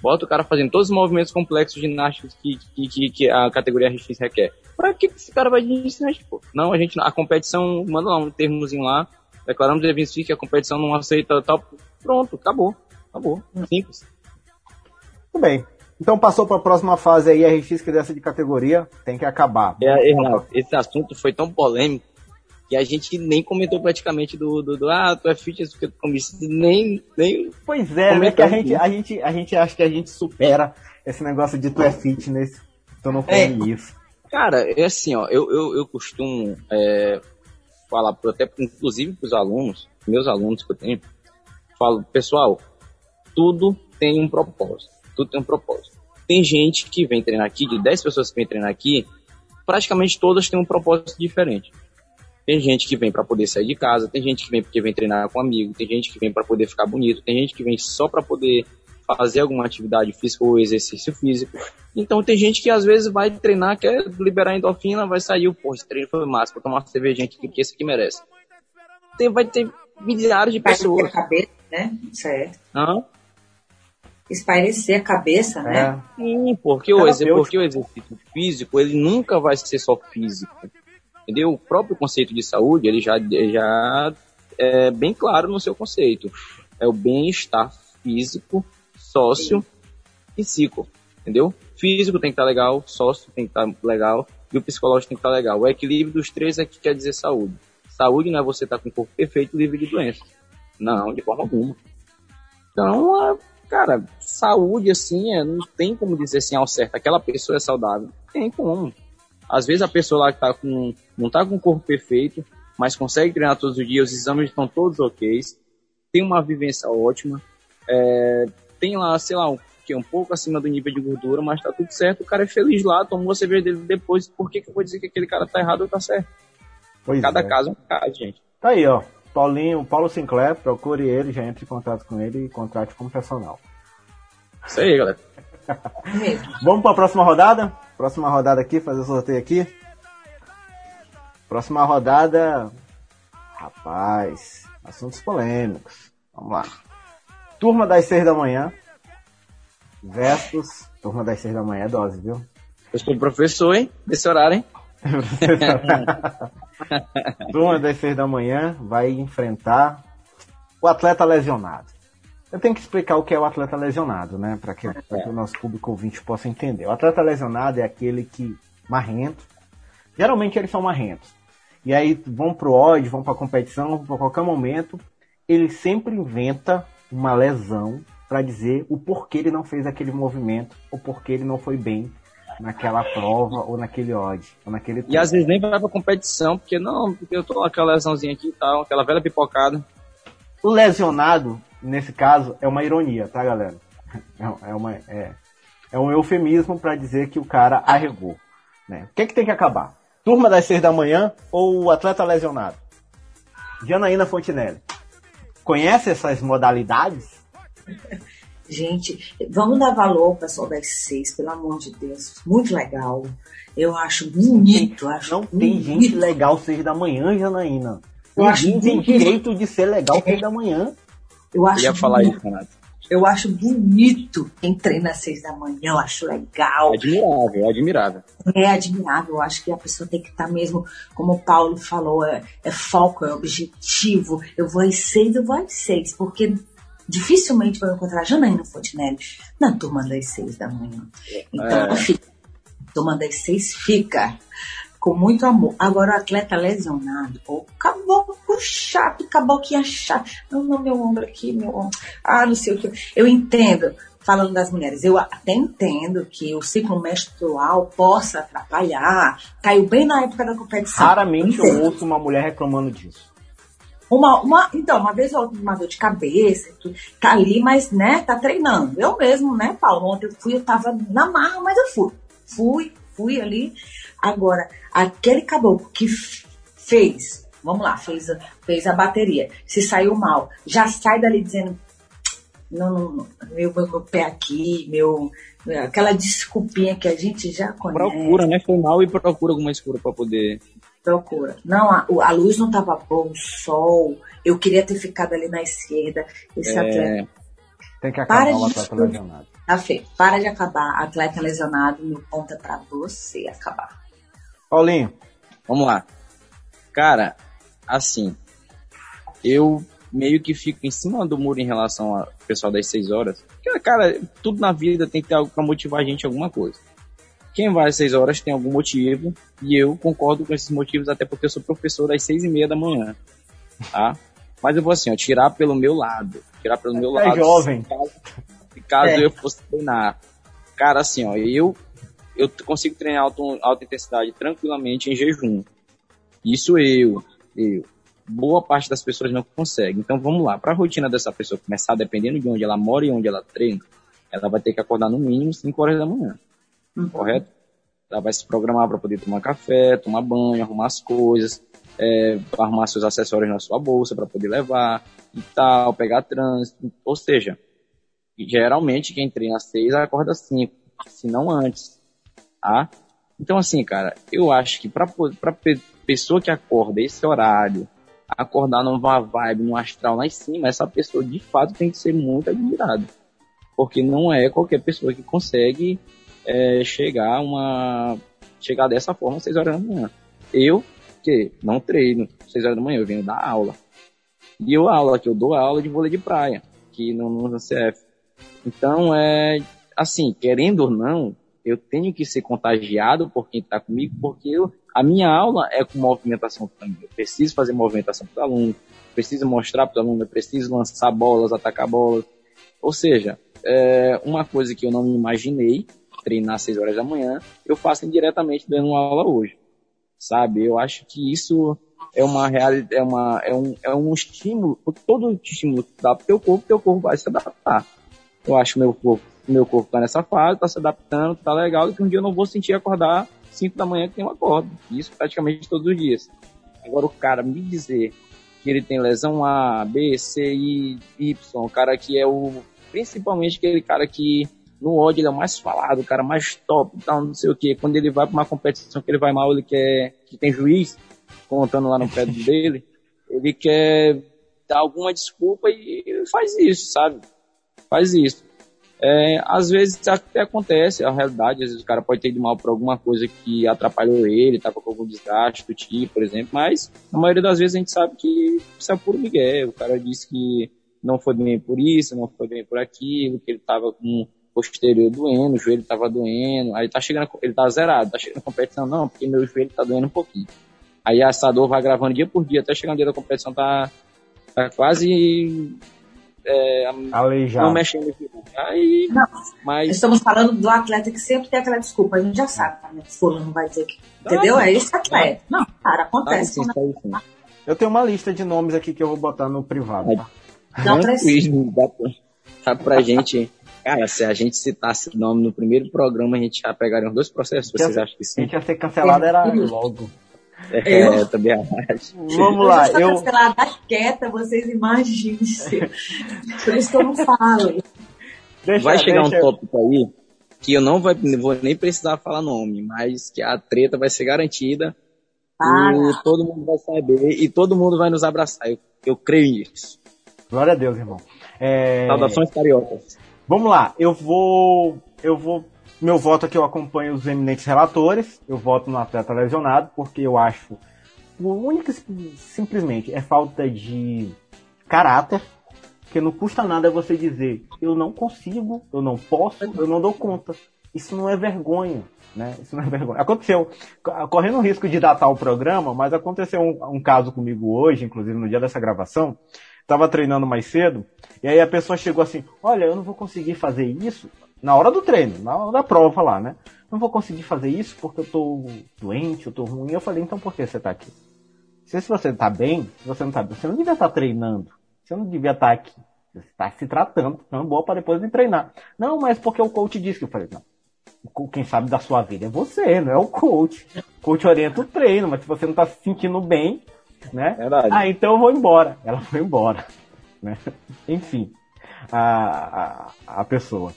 Bota o cara fazendo todos os movimentos complexos ginásticos que, que, que, que a categoria RX requer. Pra que esse cara vai de iniciante, pô? Não, a gente, a competição, manda lá um termozinho lá, declaramos eventos que a competição não aceita tal. Pronto, acabou. Acabou. Simples. Tudo bem. Então passou para a próxima fase aí, RX que dessa de categoria, tem que acabar. É, Renato, esse assunto foi tão polêmico que a gente nem comentou praticamente do, do, do ah, tu é fitness porque tu comiste, nem, nem. Pois é, né? Que a gente, a, gente, a gente acha que a gente supera esse negócio de tu é fitness, tu não come é. isso. Cara, é assim, ó, eu, eu, eu costumo é, falar, até inclusive para os alunos, meus alunos que eu tenho, falo, pessoal, tudo tem um propósito tudo tem um propósito. Tem gente que vem treinar aqui, de 10 pessoas que vem treinar aqui, praticamente todas têm um propósito diferente. Tem gente que vem para poder sair de casa, tem gente que vem porque vem treinar com um amigo, tem gente que vem para poder ficar bonito, tem gente que vem só para poder fazer alguma atividade física ou exercício físico. Então tem gente que às vezes vai treinar, quer liberar endorfina, vai sair, pô, esse treino foi massa, vou tomar uma cervejinha aqui, porque esse aqui merece. Tem, vai ter milhares de pessoas. Cabeça, né? Certo. Hã? Espairecer a cabeça, né? é. né? Sim, porque o, porque o exercício físico, ele nunca vai ser só físico. Entendeu? O próprio conceito de saúde, ele já, já é bem claro no seu conceito. É o bem-estar físico, sócio e psico. Entendeu? Físico tem que estar tá legal, sócio tem que estar tá legal e o psicológico tem que estar tá legal. O equilíbrio dos três é que quer dizer saúde. Saúde não é você estar com o corpo perfeito livre de doenças. Não, de forma alguma. Então, é cara, saúde, assim, é, não tem como dizer assim ao certo, aquela pessoa é saudável. Tem como. Às vezes a pessoa lá que tá com, não tá com o corpo perfeito, mas consegue treinar todos os dias, os exames estão todos ok, tem uma vivência ótima, é, tem lá, sei lá, um, que é um pouco acima do nível de gordura, mas tá tudo certo, o cara é feliz lá, tomou a cerveja dele depois, por que, que eu vou dizer que aquele cara tá errado ou tá certo? Pois Cada é. caso é um caso, gente. Tá aí, ó. Paulinho, Paulo Sinclair, procure ele, já entre em contato com ele e contrate como personal. Isso aí, galera. Vamos para a próxima rodada? Próxima rodada aqui, fazer o sorteio aqui. Próxima rodada. Rapaz, assuntos polêmicos. Vamos lá. Turma das seis da manhã versus turma das seis da manhã é dose, viu? Eu sou professor, hein? Desse horário, hein? [LAUGHS] Turma das seis da manhã vai enfrentar o atleta lesionado. Eu tenho que explicar o que é o atleta lesionado, né? Para que, que, o nosso público ouvinte possa entender. O atleta lesionado é aquele que marrento. Geralmente eles são marrentos. E aí vão pro ódio, vão pra competição, para qualquer momento, ele sempre inventa uma lesão para dizer o porquê ele não fez aquele movimento, ou porquê ele não foi bem naquela prova ou naquele odd, ou naquele E às vezes nem vai pra competição, porque não, porque eu tô com aquela lesãozinha aqui e tal, aquela velha pipocada. O lesionado, nesse caso, é uma ironia, tá, galera? É, é uma, é, é um eufemismo para dizer que o cara arregou. Né? O que, é que tem que acabar? Turma das seis da manhã ou o atleta lesionado? Janaína Fontinelli. Conhece essas modalidades? [LAUGHS] Gente, vamos dar valor ao pessoal das seis, pelo amor de Deus. Muito legal. Eu acho bonito. Não, acho não bonito. tem gente legal seis da manhã, Janaína. Eu acho Ninguém tem bonito. direito de ser legal seis da manhã. Eu Eu acho ia falar bonito. isso, Renato. Eu acho bonito quem treina às seis da manhã. Eu acho legal. Admirável, admirável. É admirável. Eu acho que a pessoa tem que estar mesmo, como o Paulo falou, é, é foco, é objetivo. Eu vou às seis, eu vou às seis. Porque dificilmente vou encontrar Janaína Fontinelli na turma das seis da manhã. Então, É. fica. Turma das seis fica com muito amor. Agora, o atleta lesionado, pô, caboclo chato, caboclo chato. Não, não, meu ombro aqui, meu ombro. Ah, não sei o que. Eu entendo, falando das mulheres, eu até entendo que o ciclo menstrual possa atrapalhar. Caiu bem na época da competição. Raramente Entendo. eu ouço uma mulher reclamando disso. Uma, uma, então, uma vez ou outra, uma dor de cabeça, tudo, tá ali, mas, né, tá treinando. Eu mesmo, né, Paulo? Ontem eu fui, eu tava na marra, mas eu fui. Fui, fui ali. Agora, aquele caboclo que fez, vamos lá, fez, a- fez a bateria, se saiu mal, já sai dali dizendo, não, não, meu, meu, meu pé aqui, meu, aquela desculpinha que a gente já conhece. Procura, né? Foi mal e procura alguma escura pra poder. Procura. Não, a, a luz não estava boa, o sol. Eu queria ter ficado ali na esquerda. Esse atleta. É, Tem que Para acabar o de atleta estudar. lesionado. Tá feio. Para de acabar. Atleta lesionado, meu ponto é pra você acabar. Paulinho, vamos lá. Cara, assim, eu meio que fico em cima do muro em relação ao pessoal das 6 horas. Porque, cara, tudo na vida tem que ter algo pra motivar a gente em alguma coisa. Quem vai às 6 horas tem algum motivo, e eu concordo com esses motivos, até porque eu sou professor às 6 e meia da manhã, tá? Mas eu vou assim, ó, tirar pelo meu lado. Tirar pelo meu É lado. jovem. Caso, caso É. eu fosse treinar. Cara, assim, ó, eu, eu consigo treinar alto, alta intensidade tranquilamente em jejum. Isso eu, eu. Boa parte das pessoas não consegue. Então vamos lá, para a rotina dessa pessoa começar, dependendo de onde ela mora e onde ela treina, ela vai ter que acordar no mínimo 5 horas da manhã, Uhum. correto? Ela vai se programar para poder tomar café, tomar banho, arrumar as coisas, é, arrumar seus acessórios na sua bolsa para poder levar e tal, pegar trânsito. Ou seja, geralmente quem treina às 6 acorda às 5, se não antes, tá? Então assim, cara, eu acho que para pe pessoa que acorda esse horário, acordar numa vibe, num astral lá em cima, essa pessoa de fato tem que ser muito admirada. Porque não é qualquer pessoa que consegue é, chegar uma chegar dessa forma às 6 horas da manhã. Eu, que não treino 6 horas da manhã, eu venho dar aula. E eu aula, que eu dou aula de vôlei de praia, que no, no CF. Então, é assim, querendo ou não, eu tenho que ser contagiado por quem está comigo, porque eu, a minha aula é com movimentação também. Eu preciso fazer movimentação para o aluno, preciso mostrar para o aluno, preciso lançar bolas, atacar bolas. Ou seja, é uma coisa que eu não me imaginei, treinar às 6 horas da manhã, eu faço indiretamente dando uma aula hoje. Sabe? Eu acho que isso é uma realidade, é, uma, é, um, é um estímulo, todo estímulo que dá pro teu corpo, teu corpo vai se adaptar. Eu acho que meu corpo, meu corpo tá nessa fase, tá se adaptando, tá legal, e que um dia eu não vou sentir acordar 5 da manhã que tem um acordo. Isso praticamente todos os dias. Agora o cara me dizer que ele tem lesão A, B, C, I, Y, o cara que é o, principalmente aquele cara que no ódio ele é o mais falado, o cara mais top, tal, não sei o que. Quando ele vai para uma competição que ele vai mal, ele quer que tem juiz contando lá no pé [LAUGHS] dele, ele quer dar alguma desculpa e faz isso, sabe? Faz isso. É, às vezes até acontece, a realidade, às vezes o cara pode ter ido mal por alguma coisa que atrapalhou ele, tava com algum desgaste do tipo, por exemplo, mas na maioria das vezes a gente sabe que isso é puro migué, o cara disse que não foi bem por isso, não foi bem por aquilo, que ele tava com posterior doendo, o joelho tava doendo, aí tá chegando, ele tá zerado, tá chegando a competição, não, porque meu joelho tá doendo um pouquinho. Aí a dor vai gravando dia por dia, até chegando no dia da competição tá, tá quase é, Aleijado. não mexendo. Aí, Não. mas Estamos falando do atleta que sempre tem aquela desculpa. A gente já sabe, né? Fulano vai dizer que. Entendeu? É esse atleta. Não, cara, acontece. sim, quando- isso aí, sim. Eu tenho uma lista de nomes aqui que eu vou botar no privado. tá? Não dá pra, dá pra gente. Cara, se a gente citasse o nome no primeiro programa, a gente já pegaria uns dois processos. Vocês acham que A sim? gente ia ser cancelado, era logo. É, Eu? eu também acho. Vamos lá, eu. eu, Eu cancelada quieta, vocês imaginem. Por isso que eu não falo. Deixa, vai chegar deixa... um tópico aí que eu não vai, vou nem precisar falar nome, mas que a treta vai ser garantida. Ah, e todo mundo vai saber e todo mundo vai nos abraçar. Eu, eu creio nisso. Glória a Deus, irmão. É... Saudações cariocas. Vamos lá, eu vou. Eu vou. Meu voto aqui eu acompanho os eminentes relatores. Eu voto no atleta lesionado, porque eu acho. O único simplesmente é falta de caráter. Porque não custa nada você dizer, eu não consigo, eu não posso, eu não dou conta. Isso não é vergonha, né? Isso não é vergonha. Aconteceu, correndo o risco de datar o programa, mas aconteceu um, um caso comigo hoje, inclusive no dia dessa gravação, estava treinando mais cedo, e aí a pessoa chegou assim, olha, eu não vou conseguir fazer isso na hora do treino, na hora da prova lá, né? Não vou conseguir fazer isso porque eu tô doente, eu tô ruim. Eu falei, então por que você tá aqui? Se você tá bem, se você não tá bem, você não devia estar tá treinando. Você não devia estar tá aqui. Você está se tratando, ficando boa para depois de treinar. Não, mas porque o coach disse que eu falei, não. Quem sabe da sua vida é você, não é o coach. O coach orienta o treino, mas se você não está se sentindo bem, né? Verdade. Ah, então eu vou embora. Ela foi embora. Né? Enfim, a, a, a pessoa.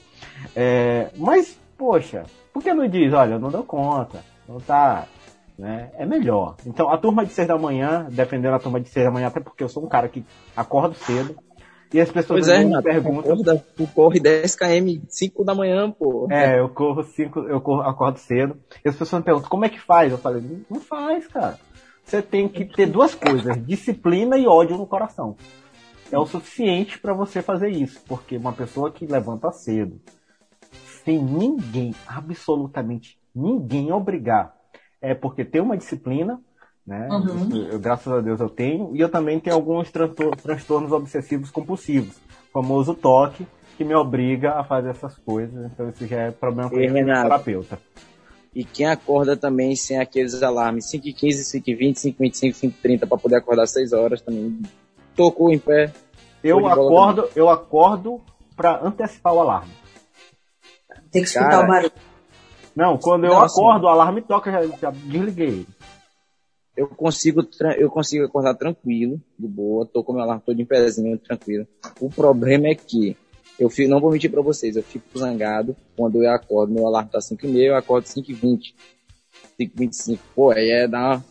É, mas, poxa, por que não diz, olha, não dou conta, não tá. Né? É melhor. Então, a turma de seis da manhã, dependendo da turma de seis da manhã, até porque eu sou um cara que acordo cedo, e as pessoas pois é, me perguntam. Tu corre 10 km 5 da manhã, pô. É, eu corro 5, eu corro, acordo cedo. E as pessoas me perguntam, como é que faz? Eu falei, não faz, cara você tem que ter duas coisas: disciplina e ódio no coração. É o suficiente para você fazer isso, porque uma pessoa que levanta cedo, sem ninguém, absolutamente ninguém obrigar, é porque tem uma disciplina, né? Uhum. Eu, graças a Deus eu tenho, e eu também tenho alguns transtornos obsessivos compulsivos, famoso toque, que me obriga a fazer essas coisas. Então isso já é problema com o terapeuta. E quem acorda também sem aqueles alarmes 5h15, 5h20, 5h25, 5h30 para poder acordar 6 horas também. Tocou em pé. Eu acordo, eu acordo para antecipar o alarme. Tem que escutar Cara, o barulho. Não, quando eu Nossa, acordo, o alarme toca, já, já desliguei. Eu consigo, eu consigo acordar tranquilo, de boa, tô com meu alarme todo em pezinho, tranquilo. O problema é que eu fico, não vou mentir para vocês, eu fico zangado quando eu acordo, meu alarme tá 5 e meia, eu acordo 5 e 20, 5 e 25. Pô, aí é dar,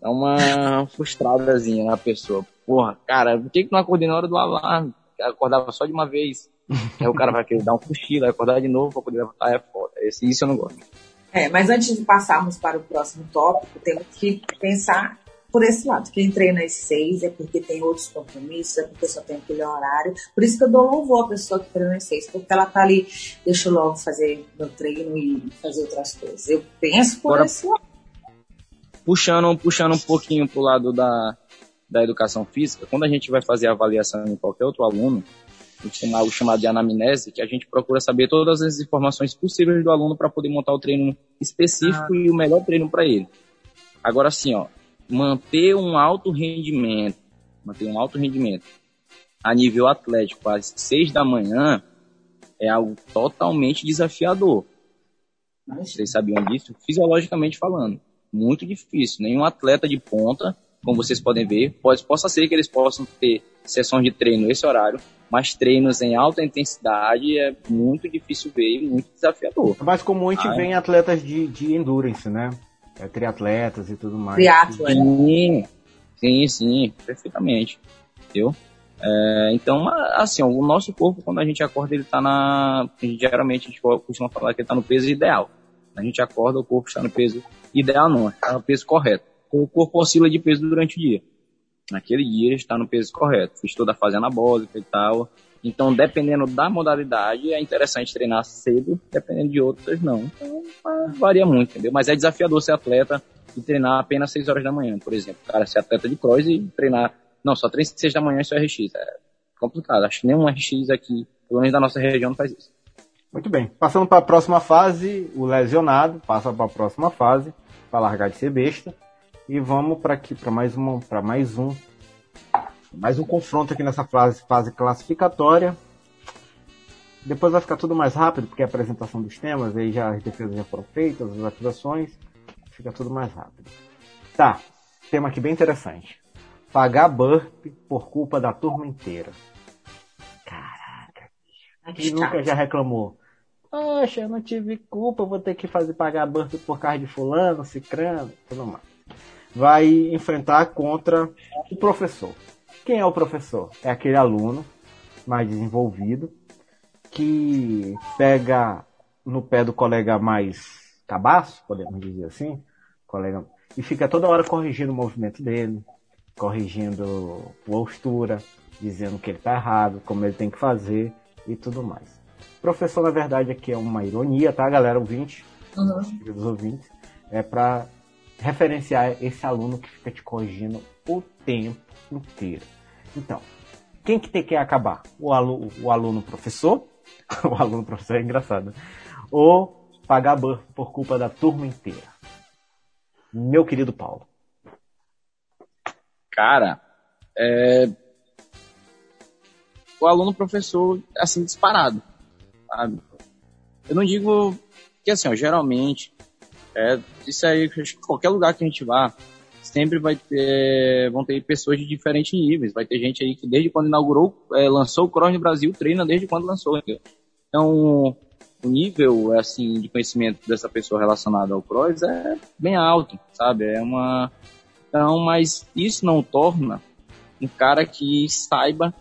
dar uma frustradazinha na pessoa. Porra, cara, por que que não acordei na hora do alarme? Eu acordava só de uma vez. [LAUGHS] aí o cara vai querer dar um cochilo, acordar de novo pra poder levantar, é foda. Esse, isso eu não gosto. É, mas antes de passarmos para o próximo tópico, temos que pensar por esse lado. Quem treina às seis é porque tem outros compromissos, é porque só tem aquele horário. Por isso que eu dou louvor à pessoa que treina às seis, porque ela tá ali, deixa eu logo fazer meu treino e fazer outras coisas. Eu penso por Agora, esse lado. Puxando, puxando um pouquinho pro lado da, da educação física, quando a gente vai fazer a avaliação em qualquer outro aluno, tem algo chamado de anamnese, que a gente procura saber todas as informações possíveis do aluno para poder montar o treino específico ah. e o melhor treino para ele. Agora sim, ó, manter um alto rendimento, manter um alto rendimento a nível atlético às seis da manhã é algo totalmente desafiador. Vocês sabiam disso? Fisiologicamente falando, muito difícil. Nenhum atleta de ponta, como vocês podem ver, pode, possa ser que eles possam ter sessões de treino nesse horário, mas treinos em alta intensidade é muito difícil ver e muito desafiador. É mais comum a gente ah, ver em atletas de, de endurance, né? É, triatletas e tudo mais. Triatlo, sim, sim, sim, perfeitamente. Entendeu? É, então, assim, o nosso corpo, quando a gente acorda, ele está na. Geralmente a gente costuma falar que ele está no peso ideal. A gente acorda, o corpo está no peso ideal, não, está no peso correto. O corpo oscila de peso durante o dia. Naquele dia ele está no peso correto. Fiz toda a fase anabólica e tal. Então, dependendo da modalidade, é interessante treinar cedo, dependendo de outras, não. Então, varia muito, entendeu? Mas é desafiador ser atleta e treinar apenas 6 horas da manhã, por exemplo. Cara, ser atleta de cross e treinar. Não, só treina 6 da manhã e só RX. É complicado. Acho que nenhum RX aqui, pelo menos da nossa região, não faz isso. Muito bem. Passando para a próxima fase, o lesionado passa para a próxima fase, para largar de ser besta. E vamos para aqui, para mais, mais um mais um confronto aqui nessa fase, fase classificatória. Depois vai ficar tudo mais rápido, porque a apresentação dos temas, aí já as defesas já foram feitas, as ativações, fica tudo mais rápido. Tá, tema aqui bem interessante. Pagar burp por culpa da turma inteira. Caraca, Quem nunca já reclamou? Poxa, eu não tive culpa, vou ter que fazer pagar banco por causa de fulano, cicrano, tudo mais. Vai enfrentar contra o professor. Quem é o professor? É aquele aluno mais desenvolvido que pega no pé do colega mais cabaço, podemos dizer assim, colega, e fica toda hora corrigindo o movimento dele, corrigindo postura, dizendo que ele está errado, como ele tem que fazer e tudo mais. Professor, na verdade, aqui é uma ironia, tá, galera? Ouvinte, uhum. os ouvintes, é para referenciar esse aluno que fica te corrigindo o tempo inteiro. Então, quem que tem que acabar? O aluno, o aluno professor? [LAUGHS] o aluno professor é engraçado. Ou pagar ban por culpa da turma inteira? Meu querido Paulo. Cara, é... o aluno professor, assim, disparado, sabe? Eu não digo que, assim, ó, geralmente, é, isso aí, qualquer lugar que a gente vá, sempre vai ter, vão ter pessoas de diferentes níveis. Vai ter gente aí que desde quando inaugurou, é, lançou o Cross no Brasil, treina desde quando lançou. Entendeu? Então, o nível assim de conhecimento dessa pessoa relacionada ao cross é bem alto, sabe? É uma então, mas isso não torna um cara que saiba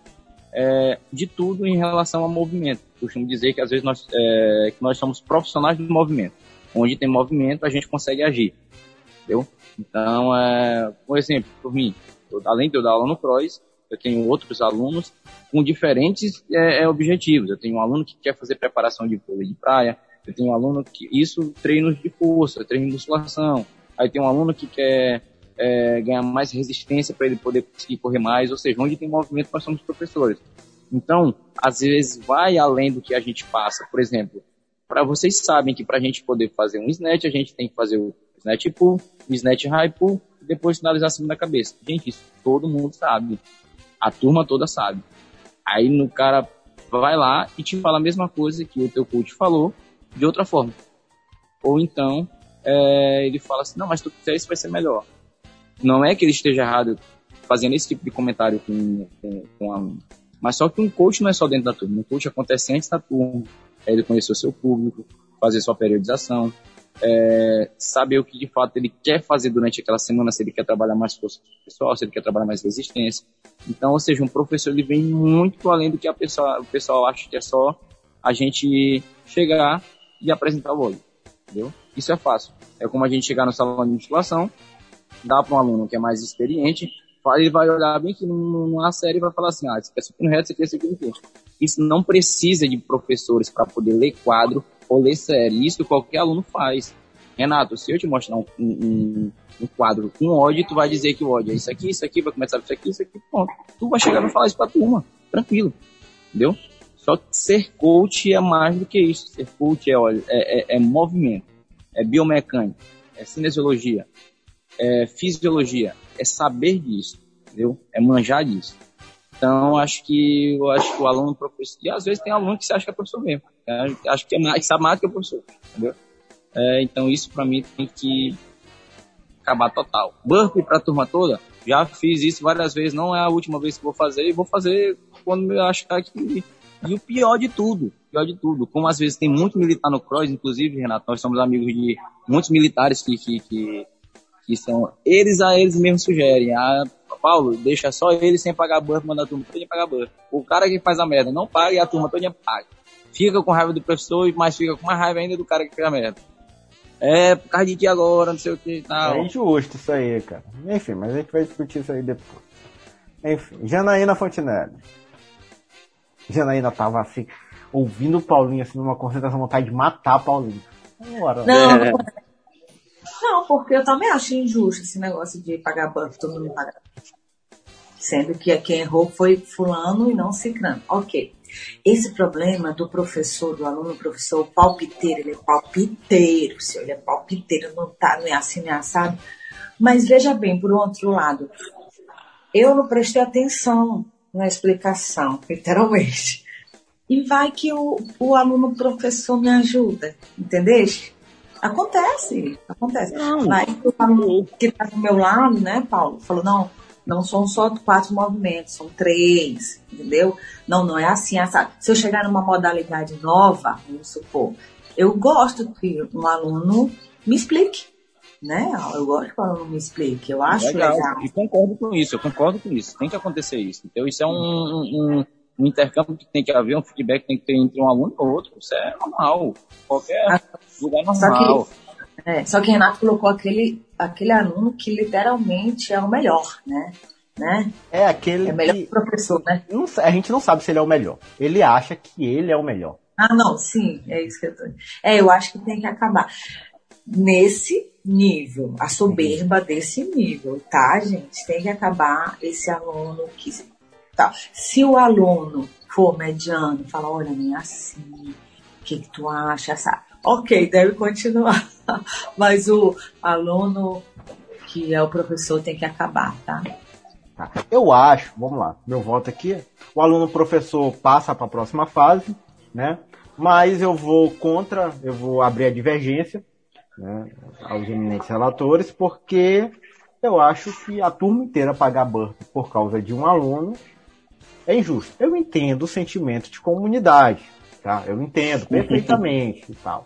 é, de tudo em relação ao movimento. Costumo dizer que às vezes nós, é, que nós somos profissionais do movimento. Onde tem movimento, a gente consegue agir. Entendeu? Então, é, por exemplo, por mim, além de eu dar aula no cross, eu tenho outros alunos com diferentes é, é, objetivos. Eu tenho um aluno que quer fazer preparação de vôlei de praia, eu tenho um aluno que isso treinos de força, treino de musculação. Aí tem um aluno que quer é, ganhar mais resistência para ele poder conseguir correr mais, ou seja, onde tem movimento nós somos professores. Então, às vezes vai além do que a gente passa. Por exemplo, para vocês sabem que para a gente poder fazer um snatch, a gente tem que fazer o snatch pull, snatch high pull, e depois finalizar acima da cabeça. Gente, isso todo mundo sabe. A turma toda sabe. Aí no cara vai lá e te fala a mesma coisa que o teu coach falou, de outra forma. Ou então é, ele fala assim, não, mas tu fizer isso vai ser melhor. Não é que ele esteja errado fazendo esse tipo de comentário com, com, com aluno. Mas só que um coach não é só dentro da turma. Um coach acontece antes da turma. É ele conhecer o seu público, fazer sua periodização, é, saber o que de fato ele quer fazer durante aquela semana, se ele quer trabalhar mais força pessoal, se ele quer trabalhar mais resistência. Então, ou seja, um professor ele vem muito além do que a pessoa, o pessoal acha que é só a gente chegar e apresentar o olho, entendeu? Isso é fácil. É como a gente chegar no salão de musculação, dar para um aluno que é mais experiente, ele vai olhar bem aqui numa série e vai falar assim, ah, isso aqui é supino reto, isso aqui é supino. Isso não precisa de professores para poder ler quadro ou ler série. Isso qualquer aluno faz. Renato, se eu te mostrar um, um, um quadro com ódio, tu vai dizer que o ódio é isso aqui, isso aqui, vai começar isso aqui, isso aqui, pronto. Tu vai chegar e falar isso pra turma, tranquilo. Entendeu? Só que ser coach é mais do que isso. Ser coach é, é, é, é movimento, é biomecânica, é cinesiologia, é fisiologia, é saber disso, entendeu? É manjar disso. Então, acho que eu acho que o aluno professor. E às vezes tem aluno que você acha que é professor mesmo. Né? Acho que, é mais, que sabe mais que o professor. Entendeu? É, então, isso para mim tem que acabar total. Burpee para a turma toda, já fiz isso várias vezes. Não é a última vez que vou fazer. E vou fazer quando eu achar que. E o pior de tudo, pior de tudo, como às vezes tem muito militar no cross, inclusive, Renato, nós somos amigos de muitos militares que, que, que, que são. Eles a eles mesmos sugerem. Ah, Paulo, deixa só ele sem pagar burro, manda a turma toda pagar burro. O cara que faz a merda não paga e a turma toda paga. Fica com raiva do professor, mas fica com mais raiva ainda do cara que fez a merda. É, por causa de que agora, não sei o que tal. É injusto isso aí, cara. Enfim, mas a gente vai discutir isso aí depois. Enfim, Janaína Fontenelle. Janaína tava assim, ouvindo o Paulinho assim numa concentração, vontade de matar Paulinho. Bora, não, é. Não, porque eu também acho injusto esse negócio de pagar banco, todo mundo pagar sendo que quem errou foi fulano e não ciclano. Ok. Esse problema do professor, do aluno professor, palpiteiro, ele é palpiteiro, senhor, ele é palpiteiro, não, tá, não é assim, não é assado. Mas veja bem, por outro lado, eu não prestei atenção na explicação, [LAUGHS] literalmente. E vai que o, o aluno professor me ajuda, entendeu? Acontece, acontece. Não. Que o que está do meu lado, né, Paulo, falou, não, não são só quatro movimentos, são três, entendeu? Não, não é assim. Essa, se eu chegar numa modalidade nova, vamos supor, eu gosto que um aluno me explique, né? Eu gosto que o aluno me explique, eu acho legal. legal. E concordo com isso, eu concordo com isso. Tem que acontecer isso. Então, isso é um, um, um intercâmbio que tem que haver, um feedback que tem que ter entre um aluno e outro. Isso é normal. Qualquer ah, lugar normal. Só que, é, só que Renato colocou aquele, aquele aluno que literalmente é o melhor, né? Né? É aquele. É melhor que, professor, né? Não, a gente não sabe se ele é o melhor. Ele acha que ele é o melhor. Ah, não, sim, é isso que eu tô. É, eu acho que tem que acabar. Nesse nível, a soberba desse nível, tá, gente? Tem que acabar esse aluno que. Tá. Se o aluno for mediano, fala, olha, nem é assim, o que, que tu acha? Essa... Ok, deve continuar. [LAUGHS] Mas o aluno que é o professor tem que acabar, tá? tá? Eu acho, vamos lá, meu voto aqui, o aluno professor passa para a próxima fase, né? Mas eu vou contra, eu vou abrir a divergência né, aos eminentes relatores, porque eu acho que a turma inteira pagar burp por causa de um aluno é injusto. Eu entendo o sentimento de comunidade, tá? Eu entendo perfeitamente e tal.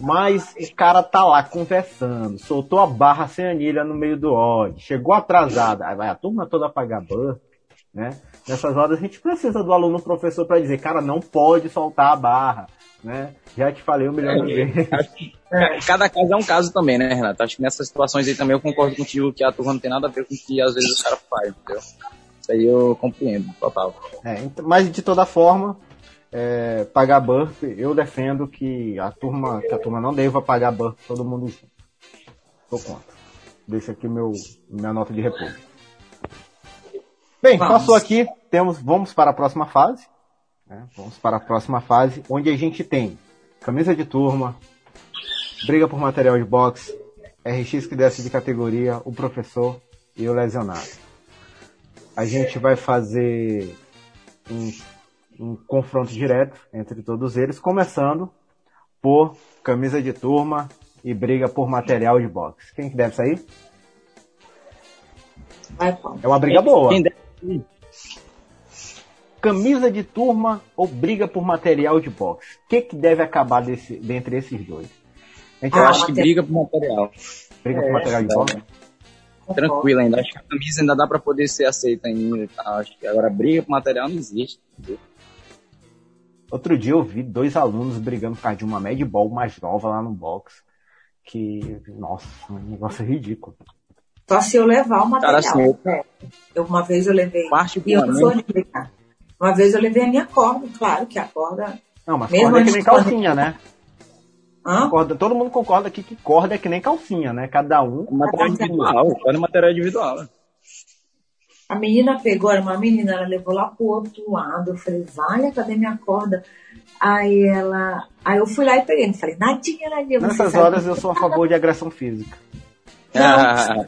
Mas o cara tá lá conversando, soltou a barra sem anilha no meio do ódio, chegou atrasado, aí vai a turma toda pagar burp, né? Nessas horas a gente precisa do aluno professor para dizer, cara, não pode soltar a barra, né? Já te falei um milhão de é, vezes. Cada caso é um caso também, né, Renato? Acho que nessas situações aí também eu concordo contigo que a turma não tem nada a ver com o que às vezes o cara faz, entendeu? Isso aí eu compreendo, total. É, mas de toda forma, é, pagar burp, eu defendo que a turma, que a turma não deva pagar burp todo mundo junto. Tô contra. Deixa aqui meu, minha nota de repouso. Bem, vamos. passou aqui, temos, vamos para a próxima fase. Né? Vamos para a próxima fase, onde a gente tem camisa de turma, briga por material de boxe, RX que desce de categoria, o professor e o lesionado. A gente vai fazer um, um confronto direto entre todos eles, começando por camisa de turma e briga por material de boxe. Quem que deve sair? É uma briga boa. Camisa de turma ou briga por material de boxe? O que, que deve acabar desse, dentre esses dois? Gente, eu ah, acho que briga por material. Briga é, por material de boxe? Tranquilo ainda. Acho que a camisa ainda dá para poder ser aceita ainda. Acho que agora briga por material não existe. Outro dia eu vi dois alunos brigando por causa de uma Mad Ball mais nova lá no box. Que, nossa, um negócio ridículo. Só se eu levar o material. Cara, assim, é. eu, uma vez eu levei. Parte e eu não sou de brincar. Uma vez eu levei a minha corda, claro que a corda. Não, mas corda é que nem calcinha, né? Hã? Corda, todo mundo concorda aqui que corda é que nem calcinha, né? Cada um. Material individual, corda é material individual. A menina pegou, era uma menina, ela levou lá pro outro lado. Eu falei, vale, cadê minha corda? Aí ela. Aí eu fui lá e peguei. Falei, Nadinha, Nadinha. Nessas horas eu sou a favor de agressão física. Não,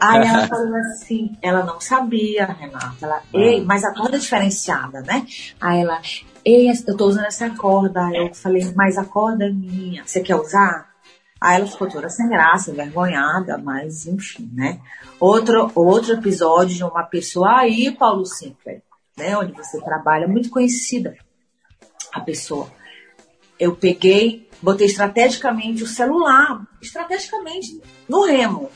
Aí ela falou assim, ela não sabia, Renata. Ela, ei, ah. mas a corda é diferenciada, né? Aí ela, ei, eu tô usando essa corda. Eu falei, mas a corda é minha, você quer usar? Aí ela ficou toda sem graça, envergonhada, mas enfim, né? Outro, outro episódio de uma pessoa aí, Paulo Sinclair, né? Onde você trabalha, muito conhecida a pessoa. Eu peguei, botei estrategicamente o celular, estrategicamente no remo,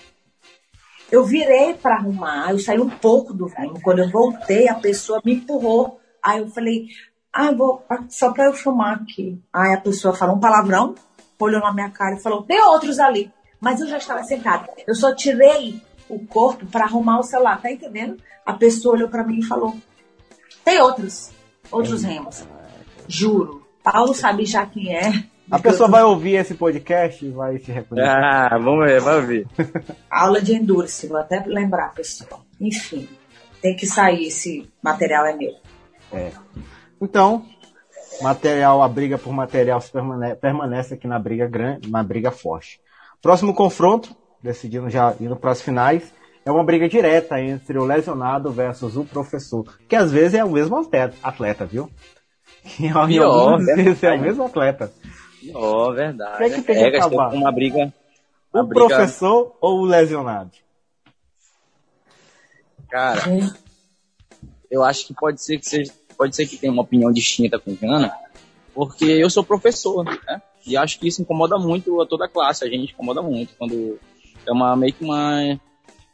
eu virei para arrumar, eu saí um pouco do filme. Quando eu voltei, a pessoa me empurrou. Aí eu falei, ah, vou, só para eu filmar aqui. Aí a pessoa falou um palavrão, olhou na minha cara e falou, tem outros ali. Mas eu já estava sentada. Eu só tirei o corpo para arrumar o celular, tá entendendo? A pessoa olhou para mim e falou, tem outros, outros remos. Juro. Paulo sabe já quem é. A pessoa vai ouvir esse podcast e vai se reconhecer. Ah, vamos ver, vai ouvir. [LAUGHS] Aula de endurance, vou até lembrar, pessoal. Enfim, tem que sair esse material é meu. É. Então, material, a briga por material permanece, permanece aqui na briga grande, na briga forte. Próximo confronto, decidindo já indo para as finais, é uma briga direta entre o lesionado versus o professor, que às vezes é o mesmo atleta, viu? [LAUGHS] Em algumas vezes é o mesmo atleta. Oh, verdade. O que, é que tem que acabar? Uma briga. Uma o briga... professor ou o lesionado? Cara, eu acho que pode ser que seja, pode ser que tenha uma opinião distinta com Jana, porque eu sou professor, né? E acho que isso incomoda muito a toda a classe, a gente incomoda muito quando é uma meio que uma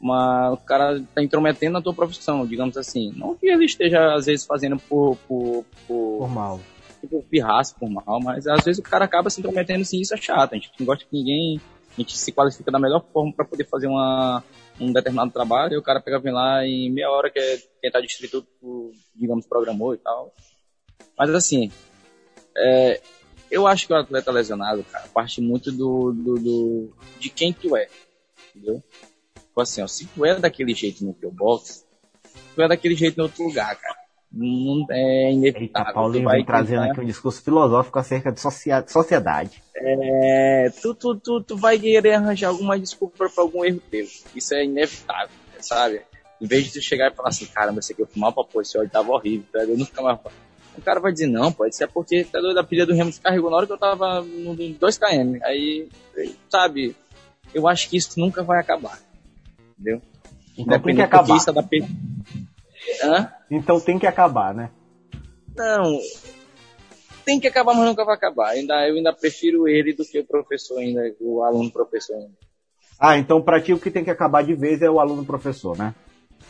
uma, o cara tá intrometendo na tua profissão, digamos assim. Não que ele esteja, às vezes, fazendo por... Por, por, por mal. Tipo, pirraça por mal, mas às vezes o cara acaba se intrometendo sim, isso é chato. A gente não gosta que ninguém... A gente se qualifica da melhor forma para poder fazer uma, um determinado trabalho e o cara pega, vem lá em meia hora que é, quem tá distrito, digamos, programou e tal. Mas assim, é, eu acho que o atleta lesionado, cara, parte muito do, do, do de quem tu é, entendeu? Tipo assim, ó, se tu é daquele jeito no teu box, tu é daquele jeito em outro lugar, cara. Não é inevitável. Eita, Paulinho vai trazendo aqui um discurso filosófico acerca de sociedade. É, tu, tu, tu, tu vai querer arranjar alguma desculpa para algum erro teu. Isso é inevitável, sabe? Em vez de tu chegar e falar assim, caramba, esse aqui eu fui mal pra pôr, esse óleo tava horrível, tá? eu nunca mais. O cara vai dizer, não, pode ser porque tá doido, a pilha do remo descarregou na hora que eu tava no 2km. Aí, sabe, eu acho que isso nunca vai acabar entendeu? Então tem que acabar. Da... Hã? Então tem que acabar, né? Não, tem que acabar, mas nunca vai acabar. Ainda, eu ainda prefiro ele do que o professor ainda, o aluno professor ainda. Ah, então para ti o que tem que acabar de vez é o aluno professor, né?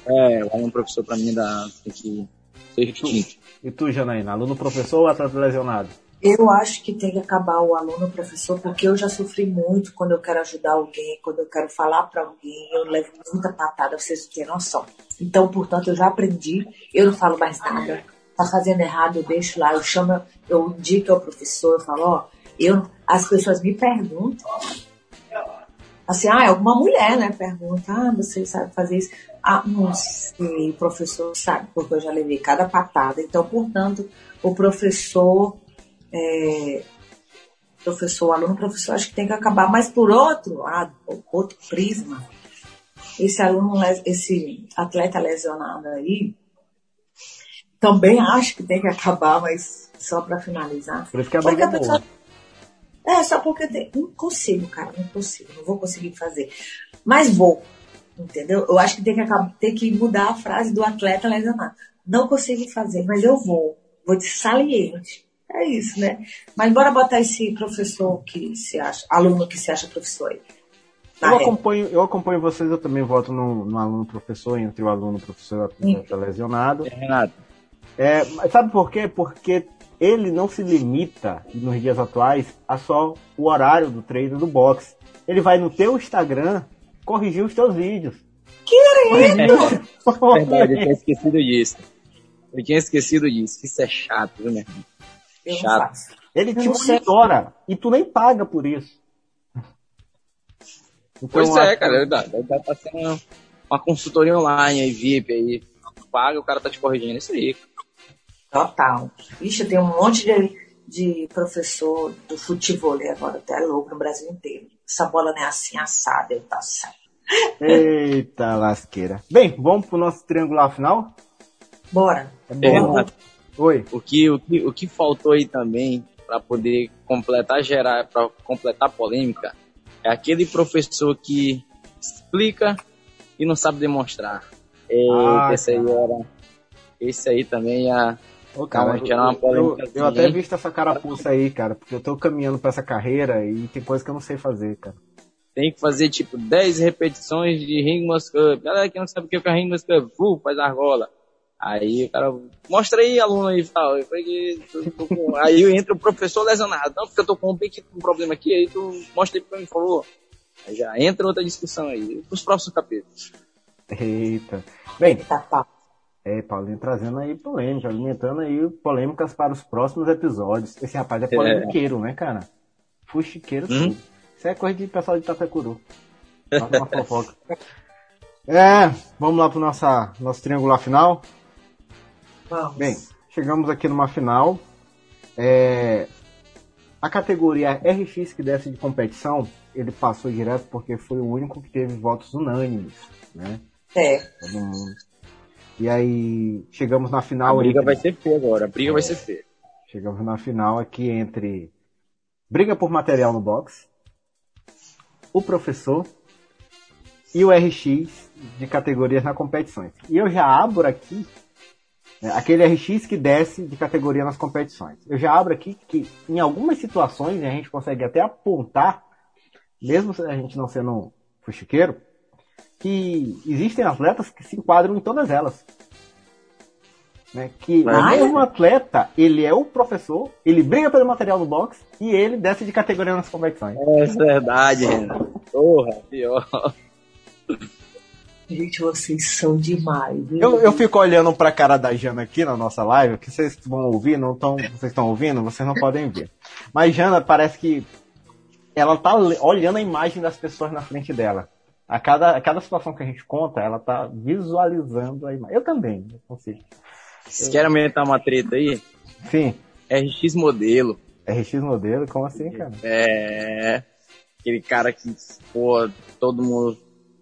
É, o aluno professor para mim ainda tem que ser extinto. E tu, Janaína, aluno professor ou atleta lesionado? Eu acho que tem que acabar o aluno professor, porque eu já sofri muito quando eu quero ajudar alguém, quando eu quero falar para alguém, eu levo muita patada, vocês não têm noção. Então, portanto, eu já aprendi, eu não falo mais nada. Tá fazendo errado, eu deixo lá, eu chamo, eu indico ao professor, eu falo, ó, eu, as pessoas me perguntam, assim, ah, alguma mulher, né, pergunta, ah, você sabe fazer isso? Ah, não sei, o professor sabe, porque eu já levei cada patada. Então, portanto, o professor é, professor, aluno, professor, acho que tem que acabar. Mas por outro lado, outro prisma, esse aluno, esse atleta lesionado aí, também acho que tem que acabar, mas só para finalizar. Por isso que a briga é pessoa... É, só porque tem... não consigo, cara, não consigo, não vou conseguir fazer. Mas vou, entendeu? Eu acho que tem que, acabar, tem que mudar a frase do atleta lesionado. Não consigo fazer, mas eu vou. Vou de saliente. É isso, né? Mas bora botar esse professor que se acha, aluno que se acha professor aí. Eu acompanho, eu acompanho vocês, eu também voto no, no aluno professor, entre o aluno professor e o atleta lesionado. É, Renato. É, sabe por quê? Porque ele não se limita, nos dias atuais, a só o horário do treino do boxe. Ele vai no teu Instagram corrigir os teus vídeos. Querido! É, verdade, eu tinha esquecido disso. Eu tinha esquecido disso. Isso é chato, viu, meu irmão? Eu Chato. Ele te monitora e tu nem paga por isso. Então, pois é, cara, é verdade. Tá, tá sendo uma consultoria online aí, VIP aí. Paga, o cara tá te corrigindo isso aí. Total. Ixi, tem um monte de, de professor do futebol agora, até louco no Brasil inteiro. Essa bola não é assim assada, tá certo. Eita lasqueira. Bem, vamos pro nosso triangular final? Bora. É bom. É, Oi. O que, o que, o que faltou aí também para poder completar gerar, para completar a polêmica, é aquele professor que explica e não sabe demonstrar. ah, esse aí era, esse aí também ia Ô, cara, eu, uma polêmica. Eu, eu até visto essa carapuça aí, cara, porque eu tô caminhando para essa carreira e tem coisa que eu não sei fazer, cara. Tem que fazer tipo 10 repetições de Ring Cup. Galera que não sabe o que é Ring Cup, uh, faz argola. Aí o cara, mostra aí, aluno aí e tal. Eu falei, com... [LAUGHS] aí entra o professor lesionado. Não, porque eu tô com um, um problema aqui, aí tu mostra aí pra mim, favor. Aí já entra outra discussão aí, os próximos capítulos. Eita. Bem, tá, é, Paulinho trazendo aí polêmica, alimentando aí polêmicas para os próximos episódios. Esse rapaz é polêmiqueiro, é. né, cara? Fuxiqueiro hum? tudo. Isso é coisa de pessoal de Itapecuru. [LAUGHS] uma fofoca. É, vamos lá pro nossa, nosso triangular final. Vamos. Bem, chegamos aqui numa final. É, a categoria RX que desce de competição, ele passou direto porque foi o único que teve votos unânimes, né? É. Todo mundo. E aí, chegamos na final. A briga entre... vai ser feia agora, a briga é, vai ser feia. Chegamos na final aqui entre briga por material no box, o professor e o RX de categorias na competições. E eu já abro aqui né, aquele RX que desce de categoria nas competições. Eu já abro aqui que em algumas situações a gente consegue até apontar, mesmo a gente não sendo um fuxiqueiro, que existem atletas que se enquadram em todas elas. Né? Que o mesmo atleta, ele é o professor, ele briga pelo material do box e ele desce de categoria nas competições. É verdade, Renan. Porra, pior. Gente, vocês são demais. Eu, eu fico olhando pra cara da Jana aqui na nossa live, que vocês vão ouvir, não tão, vocês estão ouvindo, vocês não podem ver. Mas Jana parece que ela tá olhando a imagem das pessoas na frente dela. A cada, a cada situação que a gente conta, ela tá visualizando a imagem. Eu também, eu consigo. Vocês querem aumentar uma treta aí? Sim. RX modelo. RX modelo? Como assim, cara? É. Aquele cara que, pô, todo mundo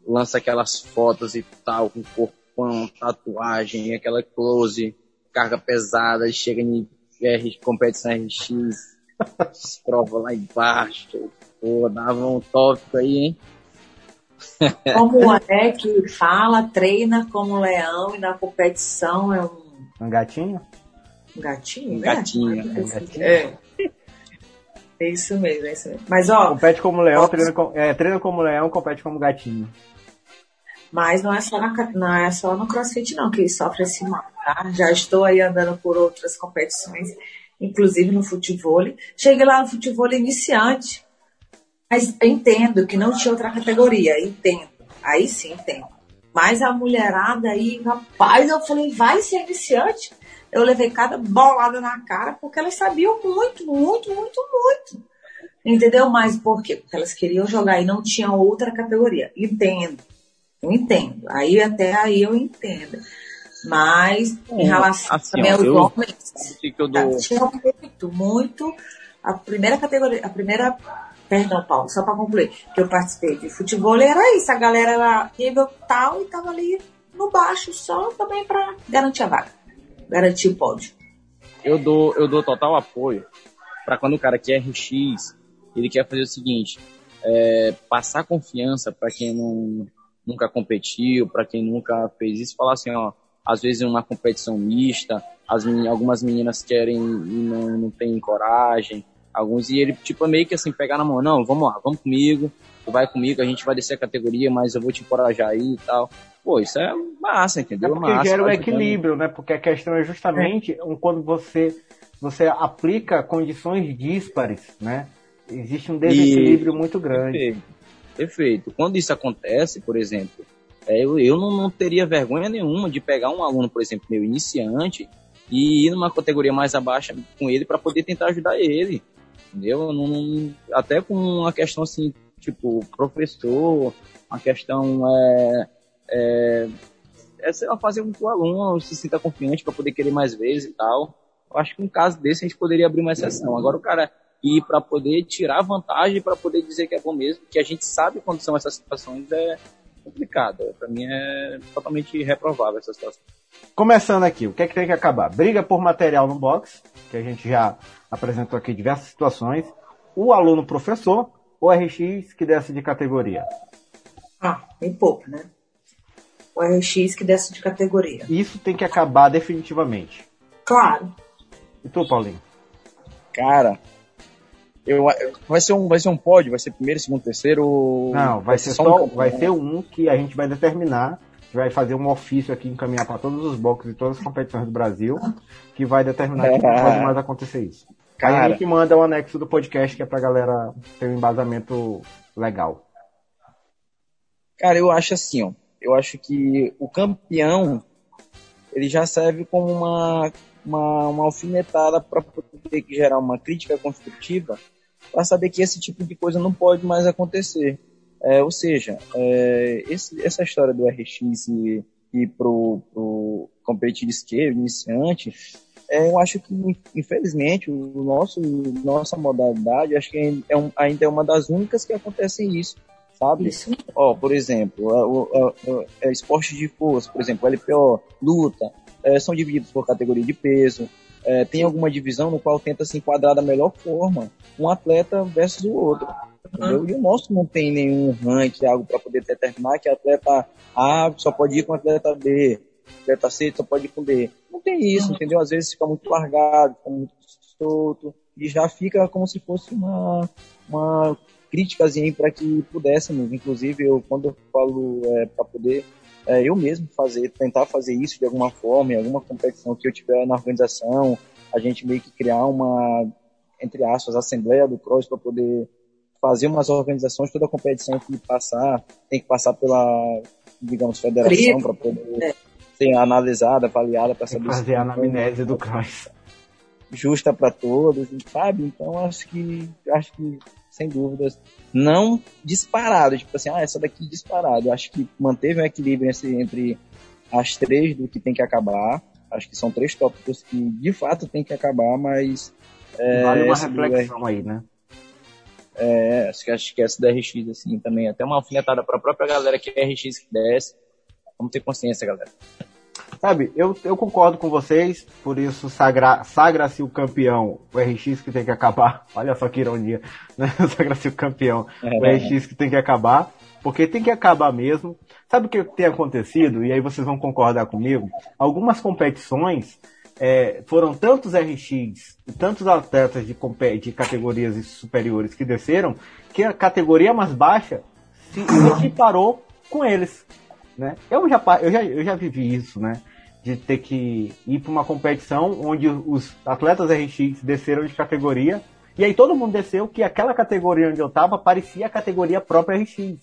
lança aquelas fotos e tal, com corpão, tatuagem, aquela close, carga pesada, e chega em R, competição RX, [LAUGHS] prova lá embaixo. Pô, dava um tópico aí, hein? [LAUGHS] Como é que fala, treina como leão e na competição é um. Um gatinho? Um gatinho, um né? Gatinho. É, um gatinho. É. é. isso mesmo, é isso mesmo. Mas ó. Compete como leão, treina, com, é, treina como leão, compete como gatinho. Mas não é só, na, não é só no CrossFit não que sofre esse mal, tá? Já estou aí andando por outras competições, inclusive no futebol. Cheguei lá no futebol iniciante, mas entendo que não tinha outra categoria, entendo. Aí sim, entendo. Mas a mulherada aí, rapaz, eu falei, vai ser iniciante? Eu levei cada bolada na cara, porque elas sabiam muito, muito, muito, muito. Entendeu? Mas por quê? Porque elas queriam jogar e não tinha outra categoria. Entendo. Eu entendo. Aí até aí eu entendo. Mas em relação assim, também aos homens, que eu dou... tinha muito, muito. A primeira categoria, a primeira, perdão, Paulo, só para concluir, que eu participei de futebol era isso, a galera era nível tal e tava ali no baixo só também para garantir a vaga, garantir o pódio. Eu dou, eu dou total apoio para quando o cara quer RX, ele quer fazer o seguinte, é, passar confiança para quem não nunca competiu, para quem nunca fez isso, falar assim, ó, às vezes uma competição mista, as algumas meninas querem e não, não tem coragem, alguns, e ele, tipo, meio que assim, pegar na mão, não, vamos lá, vamos comigo, tu vai comigo, a gente vai descer a categoria, mas eu vou te encorajar aí e tal. Pô, isso é massa, entendeu? É porque massa, gera o equilíbrio, né? Porque a questão é justamente é. quando você, você aplica condições díspares, né? Existe um desequilíbrio e... muito grande. Perfeito. Perfeito. Quando isso acontece, por exemplo, é, eu, eu não, não, teria vergonha nenhuma de pegar um aluno, por exemplo, meu iniciante, e ir numa categoria mais abaixo com ele para poder tentar ajudar ele. Entendeu? Não, até com uma questão assim, tipo, professor, uma questão é, é, é sei lá, fazer com que o aluno se sinta confiante para poder querer mais vezes e tal. Eu acho que um caso desse a gente poderia abrir uma exceção. Agora o cara e para poder tirar vantagem, para poder dizer que é bom mesmo, que a gente sabe quando são essas situações é complicado. Para mim é totalmente reprovável essa situação. Começando aqui, o que é que tem que acabar? Briga por material no box, que a gente já apresentou aqui diversas situações. O aluno professor, o RX que desce de categoria. Ah, bem pouco, né? O RX que desce de categoria. Isso tem que acabar definitivamente. Claro. E tu, Paulinho? Cara, eu, vai ser um vai ser um pódio, vai ser primeiro, segundo, terceiro. Não, vai, vai ser só, um vai ser um que a gente vai determinar, vai fazer um ofício aqui encaminhar para todos os boxes e todas as competições do Brasil, que vai determinar que não [LAUGHS] pode mais acontecer isso. Cara, a gente manda o anexo do podcast que é pra galera ter um embasamento legal. Cara, eu acho assim, ó. Eu acho que o campeão ele já serve como uma uma, uma alfinetada para poder gerar uma crítica construtiva para saber que esse tipo de coisa não pode mais acontecer. É, ou seja, é, esse, essa história do RX e, e pro, pro competitive esquerdo, iniciante, é, eu acho que, infelizmente, o nosso, nossa modalidade, acho que é um, ainda é uma das únicas que acontecem isso, sabe? Isso. Ó, por exemplo, o, é esporte de força, por exemplo, LPO, luta, é, são divididos por categoria de peso, é, tem alguma divisão no qual tenta se enquadrar da melhor forma um atleta versus o outro. Entendeu? E o nosso não tem nenhum ranking, algo para poder determinar que atleta A só pode ir com atleta B, atleta C só pode ir com D. Não tem isso, entendeu? Às vezes fica muito largado, fica muito solto, e já fica como se fosse uma, uma críticazinha para que pudéssemos, inclusive eu quando eu falo é, para poder é, eu mesmo fazer, tentar fazer isso de alguma forma, em alguma competição que eu tiver na organização, a gente meio que criar uma, entre aspas, assembleia do cross para poder fazer umas organizações, toda competição que passar, tem que passar pela, digamos, federação para poder é. Ser analisada, avaliada para saber fazer a anamnese do cross justa para todos, sabe? Então acho que acho que sem dúvidas não disparado, tipo assim, ah, essa daqui disparado. Acho que manteve um equilíbrio entre, as três do que tem que acabar. Acho que são três tópicos que de fato tem que acabar, mas é, vale uma reflexão aí, né? É, acho que, acho que essa da RX, assim, também. Até uma alfinetada para a própria galera que é RX que desce. Vamos ter consciência, galera. Sabe, eu, eu concordo com vocês, por isso sagra, sagra-se o campeão, o RX que tem que acabar. [LAUGHS] Olha só que ironia, né? [LAUGHS] Sagra-se o campeão, é. o RX que tem que acabar, porque tem que acabar mesmo. Sabe o que tem acontecido? E aí vocês vão concordar comigo? Algumas competições é, foram tantos RX e tantos atletas de, de categorias superiores que desceram, que a categoria mais baixa se equiparou com eles. Né? Eu, já, eu, já, eu já vivi isso, né? de ter que ir para uma competição onde os atletas RX desceram de categoria e aí todo mundo desceu que aquela categoria onde eu tava parecia a categoria própria RX.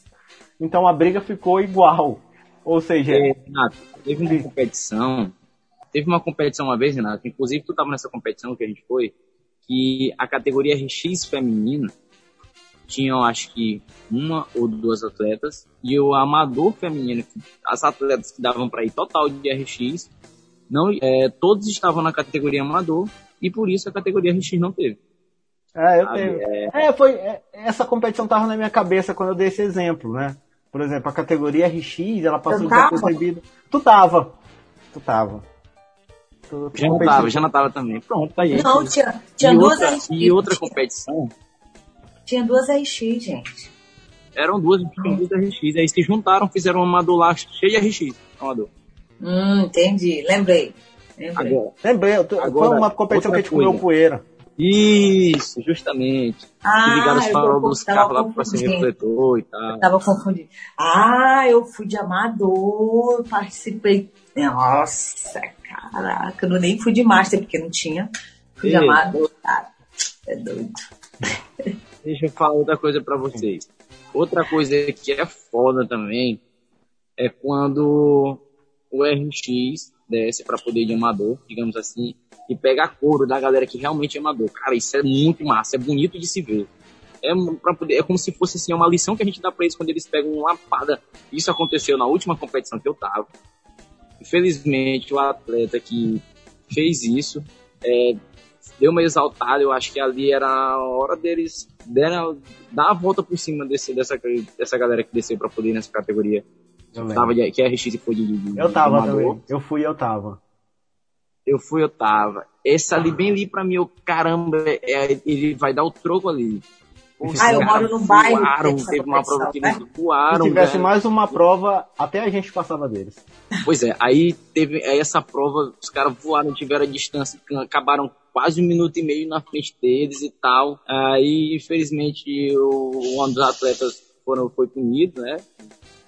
Então a briga ficou igual. Ou seja, é, Renato, teve uma competição, teve uma competição uma vez, Renato, inclusive tu tava nessa competição que a gente foi, que a categoria RX feminina tinham acho que uma ou duas atletas e o amador feminino, as atletas que davam para ir total de RX, não, é, todos estavam na categoria amador e por isso a categoria RX não teve. É, eu tenho. É... é, foi. É, essa competição tava na minha cabeça quando eu dei esse exemplo, né? Por exemplo, a categoria RX, ela passou desapercebida. Tu tava. Tu tava. Tu, tu já não tava, já não tava também. Pronto, tá aí. Não, tinha, tinha e duas outra, RX. E outra competição tinha duas RX, gente. Eram duas, tinham duas RX. Aí se juntaram, fizeram uma amador lá cheia de RX. Amador. Hum, entendi. Lembrei. Lembrei. Agora, Lembrei. Agora, foi uma competição que a gente comeu poeira. Isso, justamente. Ah, ligaram os faróis dos carros lá pra ser refletor e tal. Eu tava confundindo. Ah, eu fui de amador, participei. Nossa, caraca, eu nem fui de master porque não tinha. Fui e? de amador, cara. É doido. [LAUGHS] Deixa eu falar outra coisa para vocês. Outra coisa que é foda também é quando o RX desce para poder de amador, digamos assim, e pega a couro da galera que realmente é amador. Cara, isso é muito massa, é bonito de se ver. É, pra poder, é como se fosse assim, uma lição que a gente dá para eles quando eles pegam uma lapada. Isso aconteceu na última competição que eu tava. Infelizmente, o atleta que fez isso é, deu uma exaltada. Eu acho que ali era a hora deles deram, dar a volta por cima desse, dessa, dessa galera que desceu pra poder nessa categoria. Tava de, que RX foi de, de Eu tava também. Eu fui eu tava. Eu fui, eu tava. Esse ali, bem ali pra mim, eu, caramba, é, ele vai dar o troco ali. Ah, eu moro no bairro. Voaram, teve uma prova que eles voaram. Se tivesse mais uma prova, até a gente passava deles. Pois é, aí teve aí essa prova, os caras voaram, tiveram a distância, acabaram quase um minuto e meio na frente deles e tal. Aí, infelizmente, o, um dos atletas foram, foi punido, né?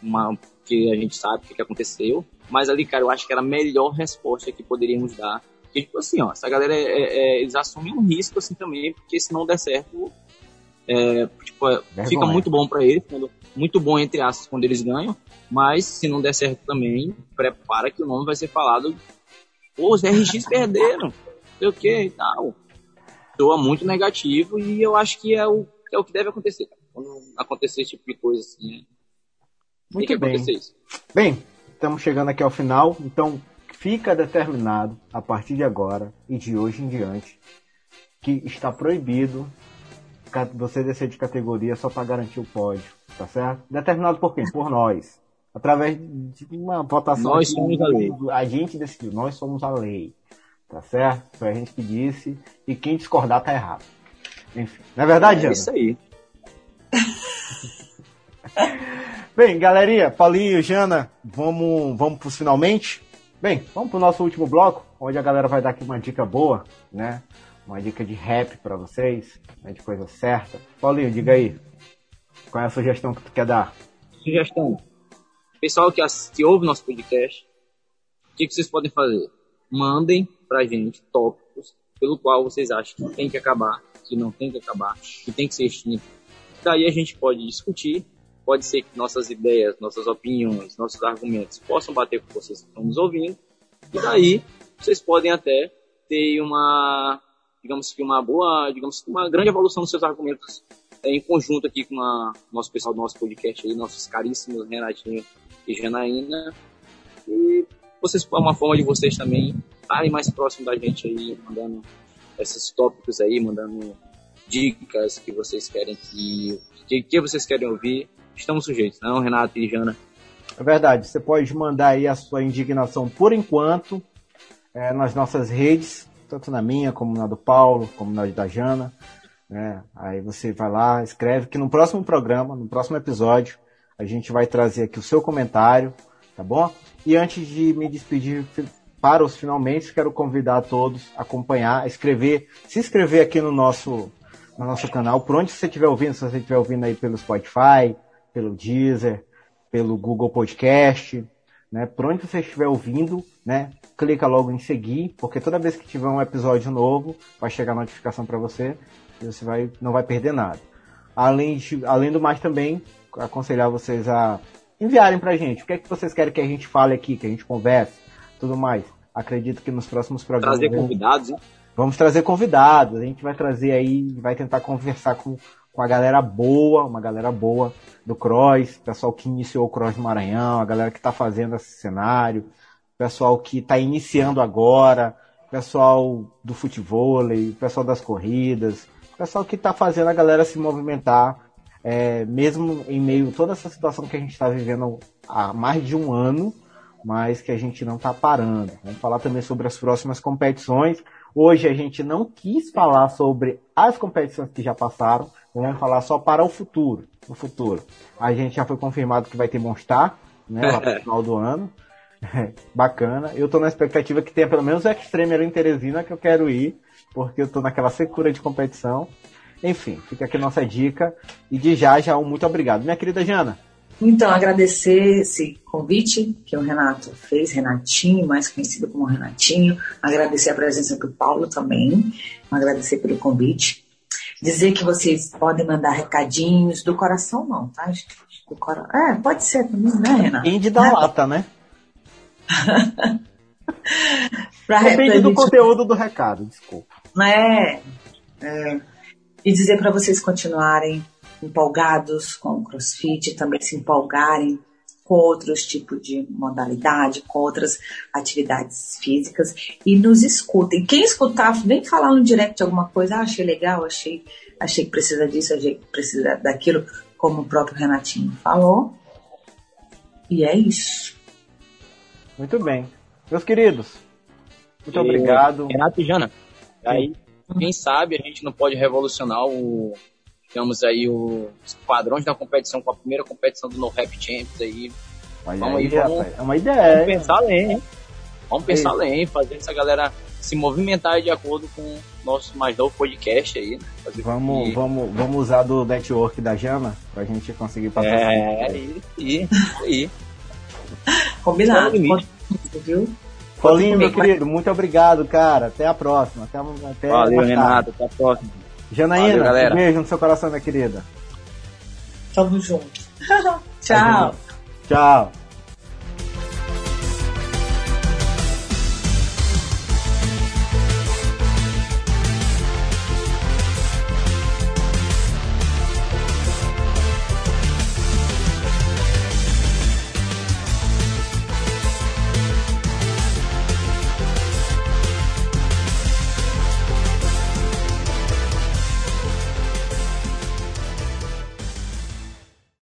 Uma, que a gente sabe o que, que aconteceu. Mas ali, cara, eu acho que era a melhor resposta que poderíamos dar. Porque, tipo assim, ó, essa galera, é, é, é eles assumem um risco, assim, também, porque se não der certo, é, tipo, é, fica muito bom para eles, muito bom, entre aspas, quando eles ganham, mas se não der certo também, prepara que o nome vai ser falado, pô, os RX [LAUGHS] perderam, sei o que e tal. Soa muito negativo e eu acho que é o, é o que deve acontecer. Quando acontecer esse tipo de coisa assim. Muito tem que bem. acontecer isso. Bem, estamos chegando aqui ao final, então fica determinado a partir de agora e de hoje em diante que está proibido você descer de categoria só para garantir o pódio, tá certo? Determinado por quem? Por nós. Através de uma votação. Nós somos a lei. A gente decidiu, nós somos a lei. Tá certo? Foi a gente que disse. E quem discordar tá errado. Enfim. Não é verdade, É isso aí. [LAUGHS] Bem, galerinha, Paulinho, Jana, vamos, vamos pros finalmente? Bem, vamos pro nosso último bloco, onde a galera vai dar aqui uma dica boa, né? Uma dica de rap para vocês, né? de coisa certa. Paulinho, diga aí. Qual é a sugestão que tu quer dar? Sugestão. Pessoal que, que ouve nosso podcast, o que, que vocês podem fazer? Mandem pra gente tópicos pelo qual vocês acham que tem que acabar, que não tem que acabar, que tem que ser extinto. Daí a gente pode discutir pode ser que nossas ideias, nossas opiniões, nossos argumentos possam bater com vocês que estão nos ouvindo. E daí vocês podem até ter uma, digamos que uma boa, digamos que uma grande evolução dos seus argumentos é, em conjunto aqui com o nosso pessoal do nosso podcast aí, nossos caríssimos Renatinho e Janaína. E vocês, é uma forma de vocês também estarem mais próximos da gente aí, mandando esses tópicos aí, mandando dicas que vocês querem que, que, que vocês querem ouvir estamos sujeitos, não, Renato e Jana? É verdade, você pode mandar aí a sua indignação por enquanto é, nas nossas redes, tanto na minha, como na do Paulo, como na da Jana. Né? Aí você vai lá, escreve que no próximo programa, no próximo episódio, a gente vai trazer aqui o seu comentário, tá bom? E antes de me despedir para os finalmente, quero convidar a todos a acompanhar, a escrever, se inscrever aqui no nosso, no nosso canal, por onde você estiver ouvindo, se você estiver ouvindo aí pelo Spotify, pelo Deezer, pelo Google Podcast, né? Por onde você estiver ouvindo, né? Clica logo em seguir, porque toda vez que tiver um episódio novo, vai chegar a notificação para você e você vai, não vai perder nada. Além, de, além do mais também, aconselhar vocês a enviarem pra gente o que é que vocês querem que a gente fale aqui, que a gente converse, tudo mais. Acredito que nos próximos programas. Trazer convidados, hein? Vamos trazer convidados. A gente vai trazer aí, vai tentar conversar com com a galera boa, uma galera boa do Cross, pessoal que iniciou o Cross Maranhão, a galera que está fazendo esse cenário, pessoal que está iniciando agora, pessoal do futebol, pessoal das corridas, pessoal que está fazendo a galera se movimentar, é, mesmo em meio a toda essa situação que a gente está vivendo há mais de um ano, mas que a gente não está parando. Vamos falar também sobre as próximas competições. Hoje a gente não quis falar sobre as competições que já passaram, Vamos falar só para o futuro. O futuro. A gente já foi confirmado que vai ter Monstar, né? Lá pro [LAUGHS] final do ano. [LAUGHS] Bacana. Eu tô na expectativa que tenha pelo menos o Extremer em Teresina que eu quero ir, porque eu tô naquela secura de competição. Enfim, fica aqui nossa dica. E de já, já um muito obrigado. Minha querida Jana. Então, agradecer esse convite que o Renato fez, Renatinho, mais conhecido como Renatinho. Agradecer a presença do Paulo também. Agradecer pelo convite dizer que vocês podem mandar recadinhos do coração, não, tá? Do cora... É, pode ser também, né, Renato? Indie da é. lata, né? [LAUGHS] pra, Depende pra do gente... conteúdo do recado, desculpa. É, é. E dizer para vocês continuarem empolgados com o CrossFit, também se empolgarem com outros tipos de modalidade, com outras atividades físicas e nos escutem. Quem escutar, vem falar no direct alguma coisa, ah, achei legal, achei, achei que precisa disso, achei que precisa daquilo, como o próprio Renatinho falou. E é isso. Muito bem. Meus queridos, muito e, obrigado. Renato e Jana, aí, quem sabe a gente não pode revolucionar o Temos aí os padrões da competição com a primeira competição do No Rap Champions aí. Olha vamos aí, aí vamos, é uma ideia. Vamos pensar além, hein? Vamos pensar além, fazer essa galera se movimentar de acordo com o nosso mais novo podcast aí. Né? vamos, que... vamos, vamos usar do network da Jana pra gente conseguir passar. É, isso aí, isso aí. [LAUGHS] Combinado. Viu? Paulinho, meu querido, muito obrigado, cara. Até a próxima. Até, até Valeu, Renato. Até a próxima. Janaína, Valeu, um beijo no seu coração, minha querida. Tamo junto. [LAUGHS] Tchau. Tchau.